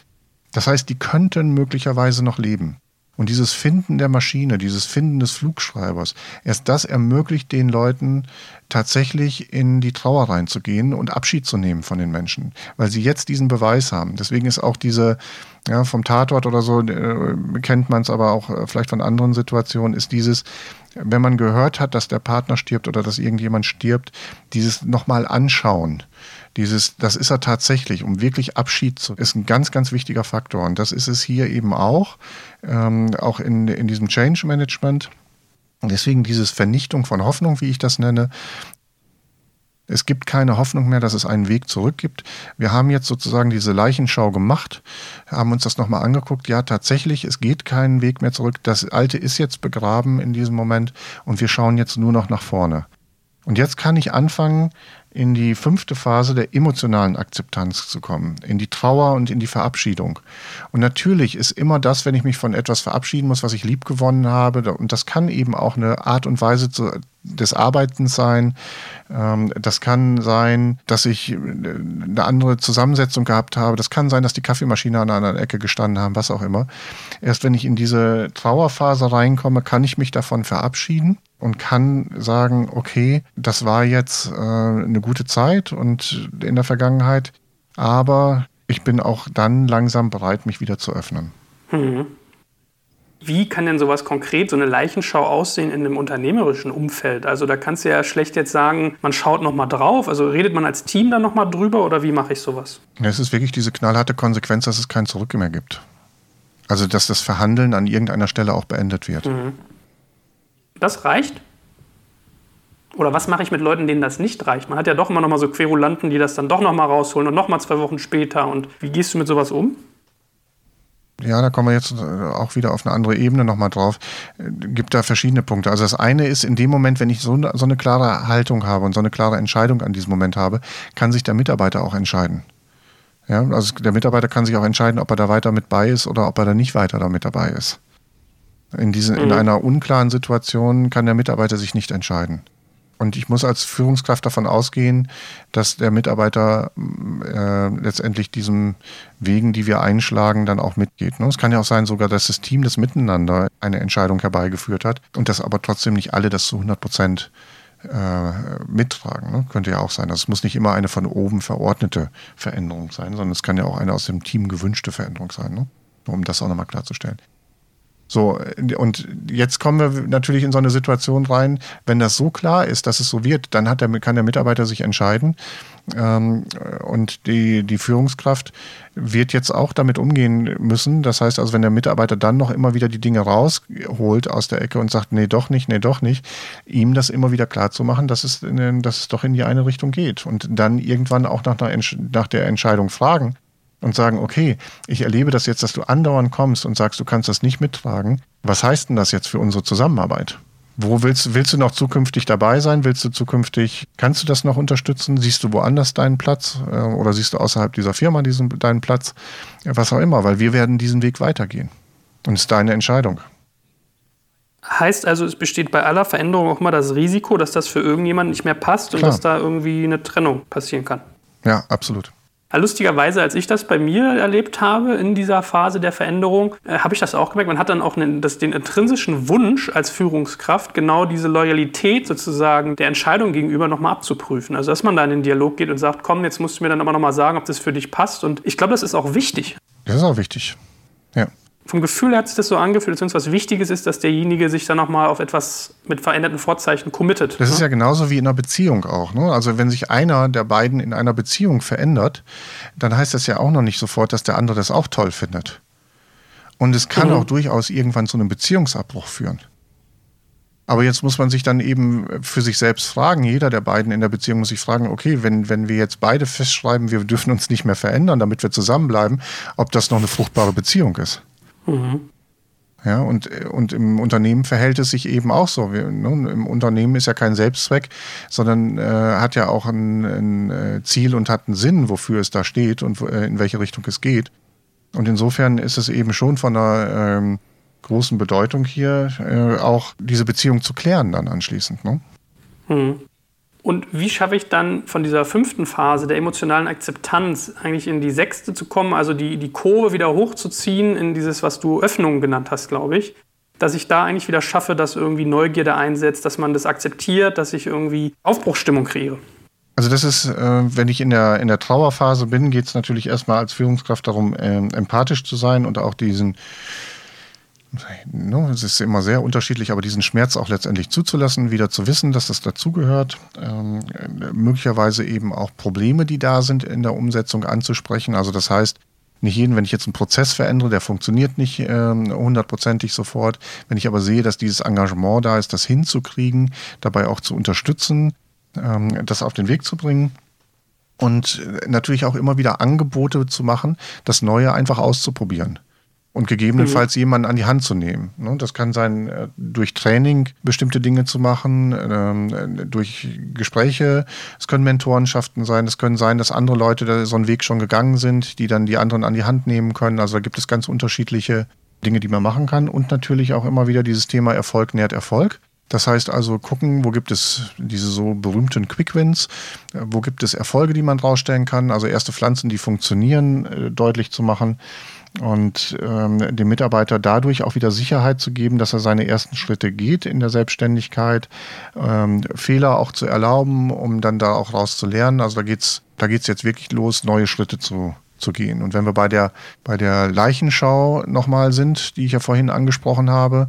Das heißt, die könnten möglicherweise noch leben. Und dieses Finden der Maschine, dieses Finden des Flugschreibers, erst das ermöglicht den Leuten tatsächlich in die Trauer reinzugehen und Abschied zu nehmen von den Menschen, weil sie jetzt diesen Beweis haben. Deswegen ist auch diese, ja, vom Tatort oder so äh, kennt man es aber auch äh, vielleicht von anderen Situationen, ist dieses, wenn man gehört hat, dass der Partner stirbt oder dass irgendjemand stirbt, dieses nochmal anschauen dieses, das ist er tatsächlich, um wirklich Abschied zu, ist ein ganz, ganz wichtiger Faktor. Und das ist es hier eben auch, ähm, auch in, in diesem Change Management. Deswegen dieses Vernichtung von Hoffnung, wie ich das nenne, es gibt keine Hoffnung mehr, dass es einen Weg zurück gibt. Wir haben jetzt sozusagen diese Leichenschau gemacht, haben uns das nochmal angeguckt. Ja, tatsächlich, es geht keinen Weg mehr zurück. Das Alte ist jetzt begraben in diesem Moment und wir schauen jetzt nur noch nach vorne. Und jetzt kann ich anfangen, in die fünfte Phase der emotionalen Akzeptanz zu kommen, in die Trauer und in die Verabschiedung. Und natürlich ist immer das, wenn ich mich von etwas verabschieden muss, was ich lieb gewonnen habe, und das kann eben auch eine Art und Weise zu, des Arbeitens sein. Ähm, das kann sein, dass ich äh, eine andere Zusammensetzung gehabt habe. Das kann sein, dass die Kaffeemaschine an einer Ecke gestanden haben, was auch immer. Erst wenn ich in diese Trauerphase reinkomme, kann ich mich davon verabschieden und kann sagen, okay, das war jetzt äh, eine gute Zeit und in der Vergangenheit, aber ich bin auch dann langsam bereit, mich wieder zu öffnen. Mhm. Wie kann denn sowas konkret, so eine Leichenschau aussehen in einem unternehmerischen Umfeld? Also da kannst du ja schlecht jetzt sagen, man schaut nochmal drauf. Also redet man als Team dann nochmal drüber oder wie mache ich sowas? Ja, es ist wirklich diese knallharte Konsequenz, dass es kein Zurück mehr gibt. Also dass das Verhandeln an irgendeiner Stelle auch beendet wird. Mhm. Das reicht? Oder was mache ich mit Leuten, denen das nicht reicht? Man hat ja doch immer noch mal so Querulanten, die das dann doch noch mal rausholen und noch mal zwei Wochen später. Und wie gehst du mit sowas um? Ja, da kommen wir jetzt äh, auch wieder auf eine andere Ebene nochmal drauf. Äh, gibt da verschiedene Punkte. Also das eine ist, in dem Moment, wenn ich so, so eine klare Haltung habe und so eine klare Entscheidung an diesem Moment habe, kann sich der Mitarbeiter auch entscheiden. Ja, also der Mitarbeiter kann sich auch entscheiden, ob er da weiter mit bei ist oder ob er da nicht weiter damit dabei ist. In, diesen, mhm. in einer unklaren Situation kann der Mitarbeiter sich nicht entscheiden. Und ich muss als Führungskraft davon ausgehen, dass der Mitarbeiter äh, letztendlich diesen Wegen, die wir einschlagen, dann auch mitgeht. Ne? Es kann ja auch sein, sogar, dass das Team das miteinander eine Entscheidung herbeigeführt hat und dass aber trotzdem nicht alle das zu 100 Prozent äh, mittragen. Ne? Könnte ja auch sein. Also es muss nicht immer eine von oben verordnete Veränderung sein, sondern es kann ja auch eine aus dem Team gewünschte Veränderung sein, ne? um das auch nochmal klarzustellen. So, und jetzt kommen wir natürlich in so eine Situation rein, wenn das so klar ist, dass es so wird, dann hat der, kann der Mitarbeiter sich entscheiden. Ähm, und die, die Führungskraft wird jetzt auch damit umgehen müssen. Das heißt also, wenn der Mitarbeiter dann noch immer wieder die Dinge rausholt aus der Ecke und sagt, nee, doch nicht, nee, doch nicht, ihm das immer wieder klar zu machen, dass es, dass es doch in die eine Richtung geht. Und dann irgendwann auch nach, nach der Entscheidung fragen und sagen, okay, ich erlebe das jetzt, dass du andauernd kommst und sagst, du kannst das nicht mittragen. Was heißt denn das jetzt für unsere Zusammenarbeit? Wo willst, willst du noch zukünftig dabei sein? Willst du zukünftig, kannst du das noch unterstützen? Siehst du woanders deinen Platz äh, oder siehst du außerhalb dieser Firma diesen, deinen Platz? Was auch immer, weil wir werden diesen Weg weitergehen. Und es ist deine Entscheidung. Heißt also, es besteht bei aller Veränderung auch mal das Risiko, dass das für irgendjemanden nicht mehr passt Klar. und dass da irgendwie eine Trennung passieren kann. Ja, absolut. Lustigerweise, als ich das bei mir erlebt habe in dieser Phase der Veränderung, äh, habe ich das auch gemerkt. Man hat dann auch einen, das, den intrinsischen Wunsch als Führungskraft, genau diese Loyalität sozusagen der Entscheidung gegenüber nochmal abzuprüfen. Also, dass man da in den Dialog geht und sagt, komm, jetzt musst du mir dann aber nochmal sagen, ob das für dich passt. Und ich glaube, das ist auch wichtig. Das ist auch wichtig. Vom Gefühl hat sich das so angefühlt, als was Wichtiges ist, dass derjenige sich dann nochmal auf etwas mit veränderten Vorzeichen committet. Das ne? ist ja genauso wie in einer Beziehung auch. Ne? Also wenn sich einer der beiden in einer Beziehung verändert, dann heißt das ja auch noch nicht sofort, dass der andere das auch toll findet. Und es kann mhm. auch durchaus irgendwann zu einem Beziehungsabbruch führen. Aber jetzt muss man sich dann eben für sich selbst fragen, jeder der beiden in der Beziehung muss sich fragen, okay, wenn, wenn wir jetzt beide festschreiben, wir dürfen uns nicht mehr verändern, damit wir zusammenbleiben, ob das noch eine fruchtbare Beziehung ist. Mhm. Ja, und, und im Unternehmen verhält es sich eben auch so. Wir, ne, Im Unternehmen ist ja kein Selbstzweck, sondern äh, hat ja auch ein, ein, äh, Ziel und hat einen Sinn, wofür es da steht und äh, in welche Richtung es geht. Und insofern ist es eben schon von einer ähm, großen Bedeutung hier, äh, auch diese Beziehung zu klären dann anschließend. Ne? Mhm. Und wie schaffe ich dann von dieser fünften Phase der emotionalen Akzeptanz eigentlich in die sechste zu kommen, also die, die Kurve wieder hochzuziehen in dieses, was du Öffnung genannt hast, glaube ich, dass ich da eigentlich wieder schaffe, dass irgendwie Neugierde einsetzt, dass man das akzeptiert, dass ich irgendwie Aufbruchsstimmung kreiere. Also das ist, äh, wenn ich in der, in der Trauerphase bin, geht es natürlich erstmal als Führungskraft darum, äh, empathisch zu sein und auch diesen es ist immer sehr unterschiedlich, aber diesen Schmerz auch letztendlich zuzulassen, wieder zu wissen, dass das dazugehört, ähm, möglicherweise eben auch Probleme, die da sind, in der Umsetzung anzusprechen. Also das heißt, nicht jeden, wenn ich jetzt einen Prozess verändere, der funktioniert nicht ähm, hundertprozentig sofort. Wenn ich aber sehe, dass dieses Engagement da ist, das hinzukriegen, dabei auch zu unterstützen, ähm, das auf den Weg zu bringen und natürlich auch immer wieder Angebote zu machen, das Neue einfach auszuprobieren und gegebenenfalls mhm. jemanden an die Hand zu nehmen. Ne? Das kann sein, äh, durch Training bestimmte Dinge zu machen, ähm, durch Gespräche. Es können Mentorenschaften sein. Es können sein, dass andere Leute so einen Weg schon gegangen sind, die dann die anderen an die Hand nehmen können. Also da gibt es ganz unterschiedliche Dinge, die man machen kann. Und natürlich auch immer wieder dieses Thema Erfolg nährt Erfolg. Das heißt also gucken, wo gibt es diese so berühmten Quick Wins, äh, wo gibt es Erfolge, die man drausstellen kann, also erste Pflanzen, die funktionieren, äh, deutlich zu machen und ähm, dem Mitarbeiter dadurch auch wieder Sicherheit zu geben, dass er seine ersten Schritte geht in der Selbstständigkeit, ähm, Fehler auch zu erlauben, um dann da auch rauszulernen. Also da geht's, da geht's jetzt wirklich los, neue Schritte zu zu gehen. Und wenn wir bei der, bei der Leichenschau nochmal sind, die ich ja vorhin angesprochen habe,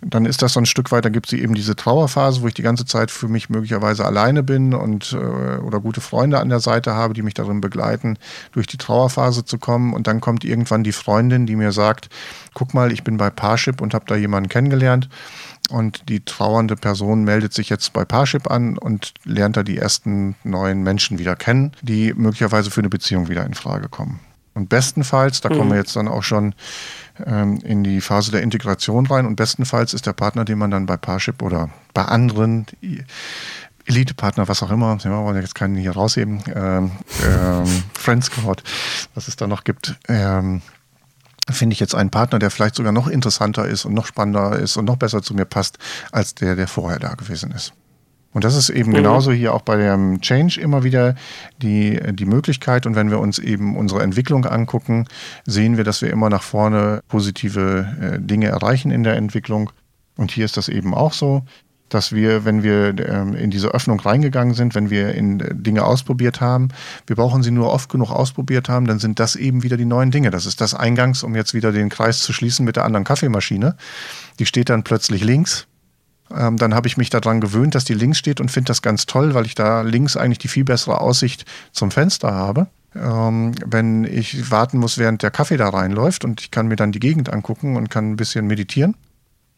dann ist das so ein Stück weit, dann gibt es eben diese Trauerphase, wo ich die ganze Zeit für mich möglicherweise alleine bin und äh, oder gute Freunde an der Seite habe, die mich darin begleiten, durch die Trauerphase zu kommen. Und dann kommt irgendwann die Freundin, die mir sagt, guck mal, ich bin bei Parship und habe da jemanden kennengelernt. Und die trauernde Person meldet sich jetzt bei Parship an und lernt da die ersten neuen Menschen wieder kennen, die möglicherweise für eine Beziehung wieder in Frage kommen. Und bestenfalls, da mhm. kommen wir jetzt dann auch schon ähm, in die Phase der Integration rein. Und bestenfalls ist der Partner, den man dann bei Parship oder bei anderen Elite-Partner, was auch immer, wir wollen jetzt keinen hier rausheben, ähm, ähm, Friends Code, was es da noch gibt, ähm, finde ich jetzt einen Partner, der vielleicht sogar noch interessanter ist und noch spannender ist und noch besser zu mir passt, als der, der vorher da gewesen ist. Und das ist eben mhm. genauso hier auch bei dem Change immer wieder die, die Möglichkeit. Und wenn wir uns eben unsere Entwicklung angucken, sehen wir, dass wir immer nach vorne positive äh, Dinge erreichen in der Entwicklung. Und hier ist das eben auch so, dass wir, wenn wir ähm, in diese Öffnung reingegangen sind, wenn wir in äh, Dinge ausprobiert haben, wir brauchen sie nur oft genug ausprobiert haben, dann sind das eben wieder die neuen Dinge. Das ist das Eingangs, um jetzt wieder den Kreis zu schließen mit der anderen Kaffeemaschine. Die steht dann plötzlich links ähm, dann habe ich mich daran gewöhnt, dass die links steht und finde das ganz toll, weil ich da links eigentlich die viel bessere Aussicht zum Fenster habe. Ähm, wenn ich warten muss, während der Kaffee da reinläuft und ich kann mir dann die Gegend angucken und kann ein bisschen meditieren.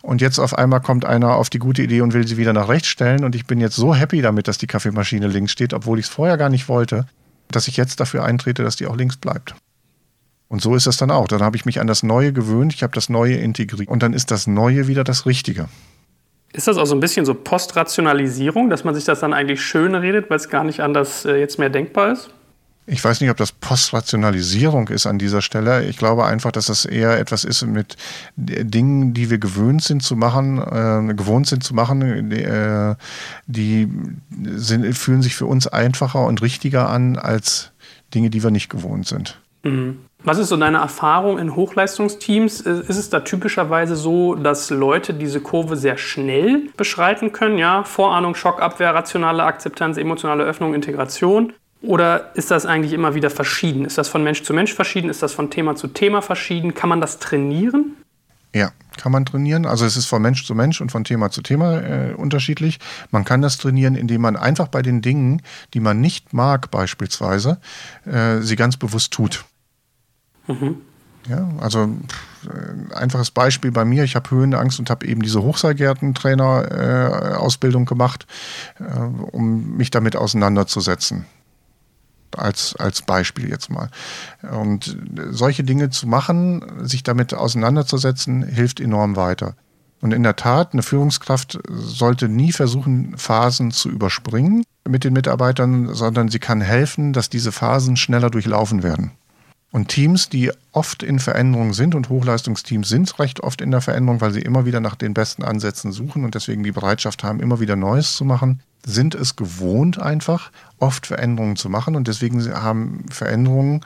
Und jetzt auf einmal kommt einer auf die gute Idee und will sie wieder nach rechts stellen. Und ich bin jetzt so happy damit, dass die Kaffeemaschine links steht, obwohl ich es vorher gar nicht wollte, dass ich jetzt dafür eintrete, dass die auch links bleibt. Und so ist es dann auch. Dann habe ich mich an das Neue gewöhnt, ich habe das Neue integriert und dann ist das Neue wieder das Richtige. Ist das auch so ein bisschen so Postrationalisierung, dass man sich das dann eigentlich schön redet, weil es gar nicht anders äh, jetzt mehr denkbar ist? Ich weiß nicht, ob das Postrationalisierung ist an dieser Stelle. Ich glaube einfach, dass das eher etwas ist mit Dingen, die wir gewöhnt sind zu machen, äh, gewohnt sind zu machen, die, äh, die sind, fühlen sich für uns einfacher und richtiger an als Dinge, die wir nicht gewohnt sind. Mhm. Was ist so deine Erfahrung in Hochleistungsteams? Ist es da typischerweise so, dass Leute diese Kurve sehr schnell beschreiten können? Ja, Vorahnung, Schockabwehr, rationale Akzeptanz, emotionale Öffnung, Integration. Oder ist das eigentlich immer wieder verschieden? Ist das von Mensch zu Mensch verschieden? Ist das von Thema zu Thema verschieden? Kann man das trainieren? Ja, kann man trainieren. Also es ist von Mensch zu Mensch und von Thema zu Thema äh, unterschiedlich. Man kann das trainieren, indem man einfach bei den Dingen, die man nicht mag beispielsweise, äh, sie ganz bewusst tut. Mhm. Ja, also äh, einfaches Beispiel bei mir, ich habe Höhenangst und habe eben diese Hochseilgärtentrainer-Ausbildung äh, gemacht, äh, um mich damit auseinanderzusetzen als, als Beispiel jetzt mal. Und solche Dinge zu machen, sich damit auseinanderzusetzen, hilft enorm weiter. Und in der Tat, eine Führungskraft sollte nie versuchen, Phasen zu überspringen mit den Mitarbeitern, sondern sie kann helfen, dass diese Phasen schneller durchlaufen werden. Und Teams, die oft in Veränderung sind und Hochleistungsteams sind recht oft in der Veränderung, weil sie immer wieder nach den besten Ansätzen suchen und deswegen die Bereitschaft haben, immer wieder Neues zu machen, sind es gewohnt einfach, oft Veränderungen zu machen und deswegen haben Veränderungen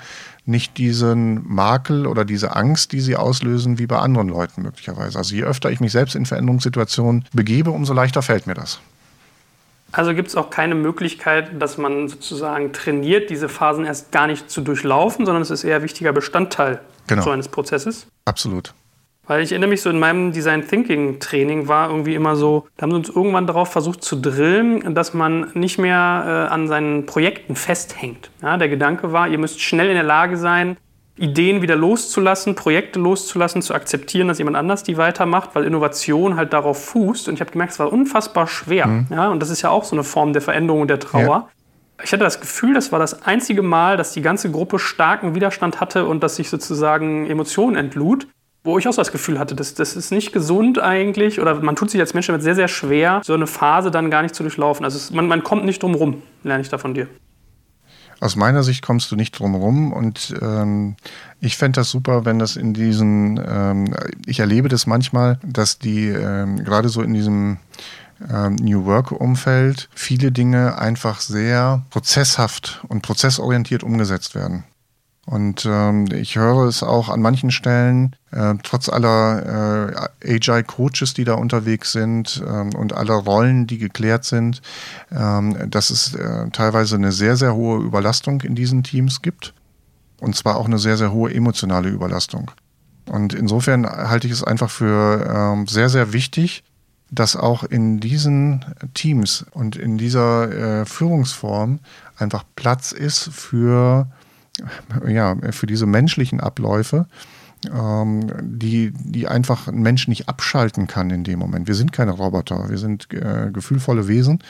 nicht diesen Makel oder diese Angst, die sie auslösen, wie bei anderen Leuten möglicherweise. Also je öfter ich mich selbst in Veränderungssituationen begebe, umso leichter fällt mir das. Also gibt es auch keine Möglichkeit, dass man sozusagen trainiert, diese Phasen erst gar nicht zu durchlaufen, sondern es ist eher wichtiger Bestandteil genau. so eines Prozesses. Absolut. Weil ich erinnere mich so in meinem Design Thinking Training war irgendwie immer so, da haben sie uns irgendwann darauf versucht zu drillen, dass man nicht mehr äh, an seinen Projekten festhängt. Ja, der Gedanke war, ihr müsst schnell in der Lage sein, Ideen wieder loszulassen, Projekte loszulassen, zu akzeptieren, dass jemand anders die weitermacht, weil Innovation halt darauf fußt. Und ich habe gemerkt, es war unfassbar schwer. Mhm. Ja, und das ist ja auch so eine Form der Veränderung und der Trauer. Ja. Ich hatte das Gefühl, das war das einzige Mal, dass die ganze Gruppe starken Widerstand hatte und dass sich sozusagen Emotionen entlud. Wo ich auch so das Gefühl hatte, das, das ist nicht gesund eigentlich oder man tut sich als Mensch damit sehr, sehr schwer, so eine Phase dann gar nicht zu durchlaufen. Also es, man, man kommt nicht drum rum, lerne ich da von dir. Aus meiner Sicht kommst du nicht drum rum und ähm, ich fände das super, wenn das in diesen, ähm, ich erlebe das manchmal, dass die ähm, gerade so in diesem ähm, New Work-Umfeld viele Dinge einfach sehr prozesshaft und prozessorientiert umgesetzt werden. Und ähm, ich höre es auch an manchen Stellen, äh, trotz aller äh, Agile-Coaches, die da unterwegs sind ähm, und aller Rollen, die geklärt sind, ähm, dass es äh, teilweise eine sehr, sehr hohe Überlastung in diesen Teams gibt. Und zwar auch eine sehr, sehr hohe emotionale Überlastung. Und insofern halte ich es einfach für ähm, sehr, sehr wichtig, dass auch in diesen Teams und in dieser äh, Führungsform einfach Platz ist für ja, für diese menschlichen Abläufe, ähm, die, die einfach ein Mensch nicht abschalten kann in dem Moment. Wir sind keine Roboter, wir sind äh, gefühlvolle Wesen.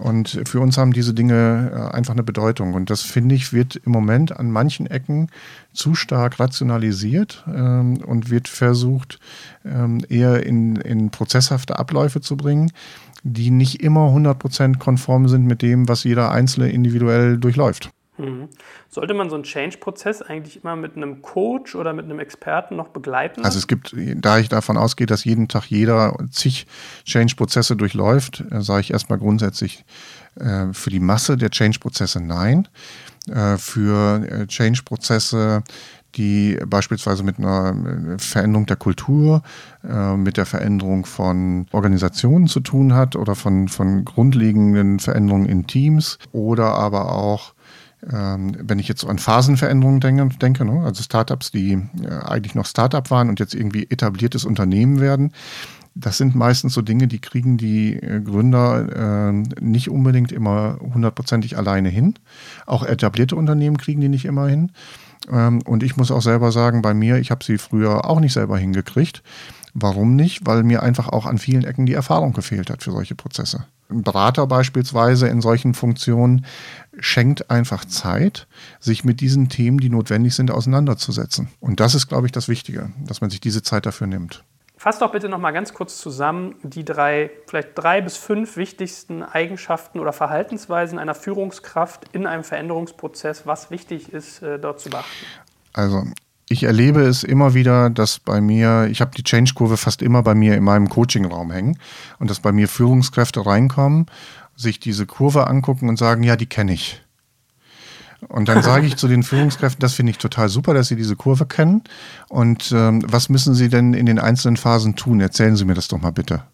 Und für uns haben diese Dinge äh, einfach eine Bedeutung. Und das, finde ich, wird im Moment an manchen Ecken zu stark rationalisiert ähm, und wird versucht, ähm, eher in, in prozesshafte Abläufe zu bringen, die nicht immer 100% konform sind mit dem, was jeder Einzelne individuell durchläuft. Mhm. Sollte man so einen Change-Prozess eigentlich immer mit einem Coach oder mit einem Experten noch begleiten? Also es gibt, da ich davon ausgehe, dass jeden Tag jeder zig Change-Prozesse durchläuft, äh, sage ich erstmal grundsätzlich äh, für die Masse der Change-Prozesse nein. Äh, für Change-Prozesse, die beispielsweise mit einer Veränderung der Kultur, mit der Veränderung von Organisationen zu tun hat oder von, von grundlegenden Veränderungen in Teams oder aber auch wenn ich jetzt an Phasenveränderungen denke, denke ne? also Startups, die äh, eigentlich noch Startup waren und jetzt irgendwie etabliertes Unternehmen werden, das sind meistens so Dinge, die kriegen die äh, Gründer äh, nicht unbedingt immer hundertprozentig alleine hin. Auch etablierte Unternehmen kriegen die nicht immer hin. Ähm, und ich muss auch selber sagen, bei mir, ich habe sie früher auch nicht selber hingekriegt. Warum nicht? Weil mir einfach auch an vielen Ecken die Erfahrung gefehlt hat für solche Prozesse. Ein Berater beispielsweise in solchen Funktionen schenkt einfach Zeit, sich mit diesen Themen, die notwendig sind, auseinanderzusetzen. Und das ist, glaube ich, das Wichtige, dass man sich diese Zeit dafür nimmt. Fass doch bitte noch mal ganz kurz zusammen die drei, vielleicht drei bis fünf wichtigsten Eigenschaften oder Verhaltensweisen einer Führungskraft in einem Veränderungsprozess, was wichtig ist, äh, dort zu beachten. Also ich erlebe es immer wieder, dass bei mir, ich habe die Change-Kurve fast immer bei mir in meinem Coaching-Raum hängen und dass bei mir Führungskräfte reinkommen, sich diese Kurve angucken und sagen, ja, die kenne ich. Und dann sage ich zu den Führungskräften, das finde ich total super, dass Sie diese Kurve kennen. Und ähm, was müssen Sie denn in den einzelnen Phasen tun? Erzählen Sie mir das doch mal bitte.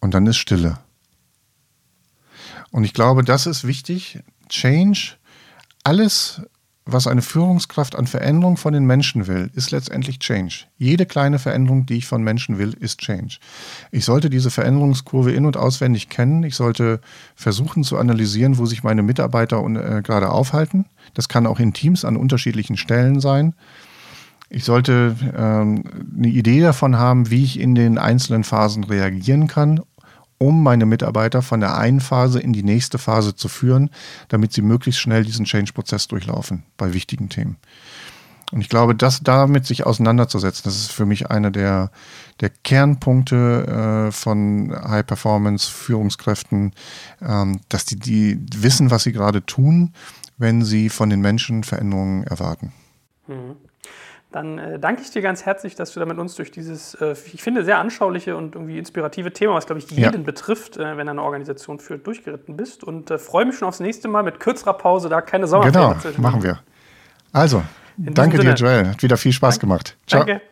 Und dann ist Stille. Und ich glaube, das ist wichtig. Change, alles, was eine Führungskraft an Veränderung von den Menschen will, ist letztendlich Change. Jede kleine Veränderung, die ich von Menschen will, ist Change. Ich sollte diese Veränderungskurve in- und auswendig kennen. Ich sollte versuchen zu analysieren, wo sich meine Mitarbeiter äh, gerade aufhalten. Das kann auch in Teams an unterschiedlichen Stellen sein. Ich sollte ähm, eine Idee davon haben, wie ich in den einzelnen Phasen reagieren kann, um meine Mitarbeiter von der einen Phase in die nächste Phase zu führen, damit sie möglichst schnell diesen Change-Prozess durchlaufen bei wichtigen Themen. Und ich glaube, das damit sich auseinanderzusetzen, das ist für mich einer der, der Kernpunkte äh, von High-Performance-Führungskräften, ähm, dass die, die wissen, was sie gerade tun, wenn sie von den Menschen Veränderungen erwarten. Mhm dann äh, danke ich dir ganz herzlich, dass du da mit uns durch dieses, äh, ich finde, sehr anschauliche und irgendwie inspirative Thema, was, glaube ich, jeden ja. betrifft, äh, wenn er eine Organisation führt, durchgeritten bist. Und äh, freue mich schon aufs nächste Mal mit kürzerer Pause, da keine Sommerferien Genau, machen wir. Also, In danke dir, Joel. Hat wieder viel Spaß danke. gemacht. Ciao. Danke.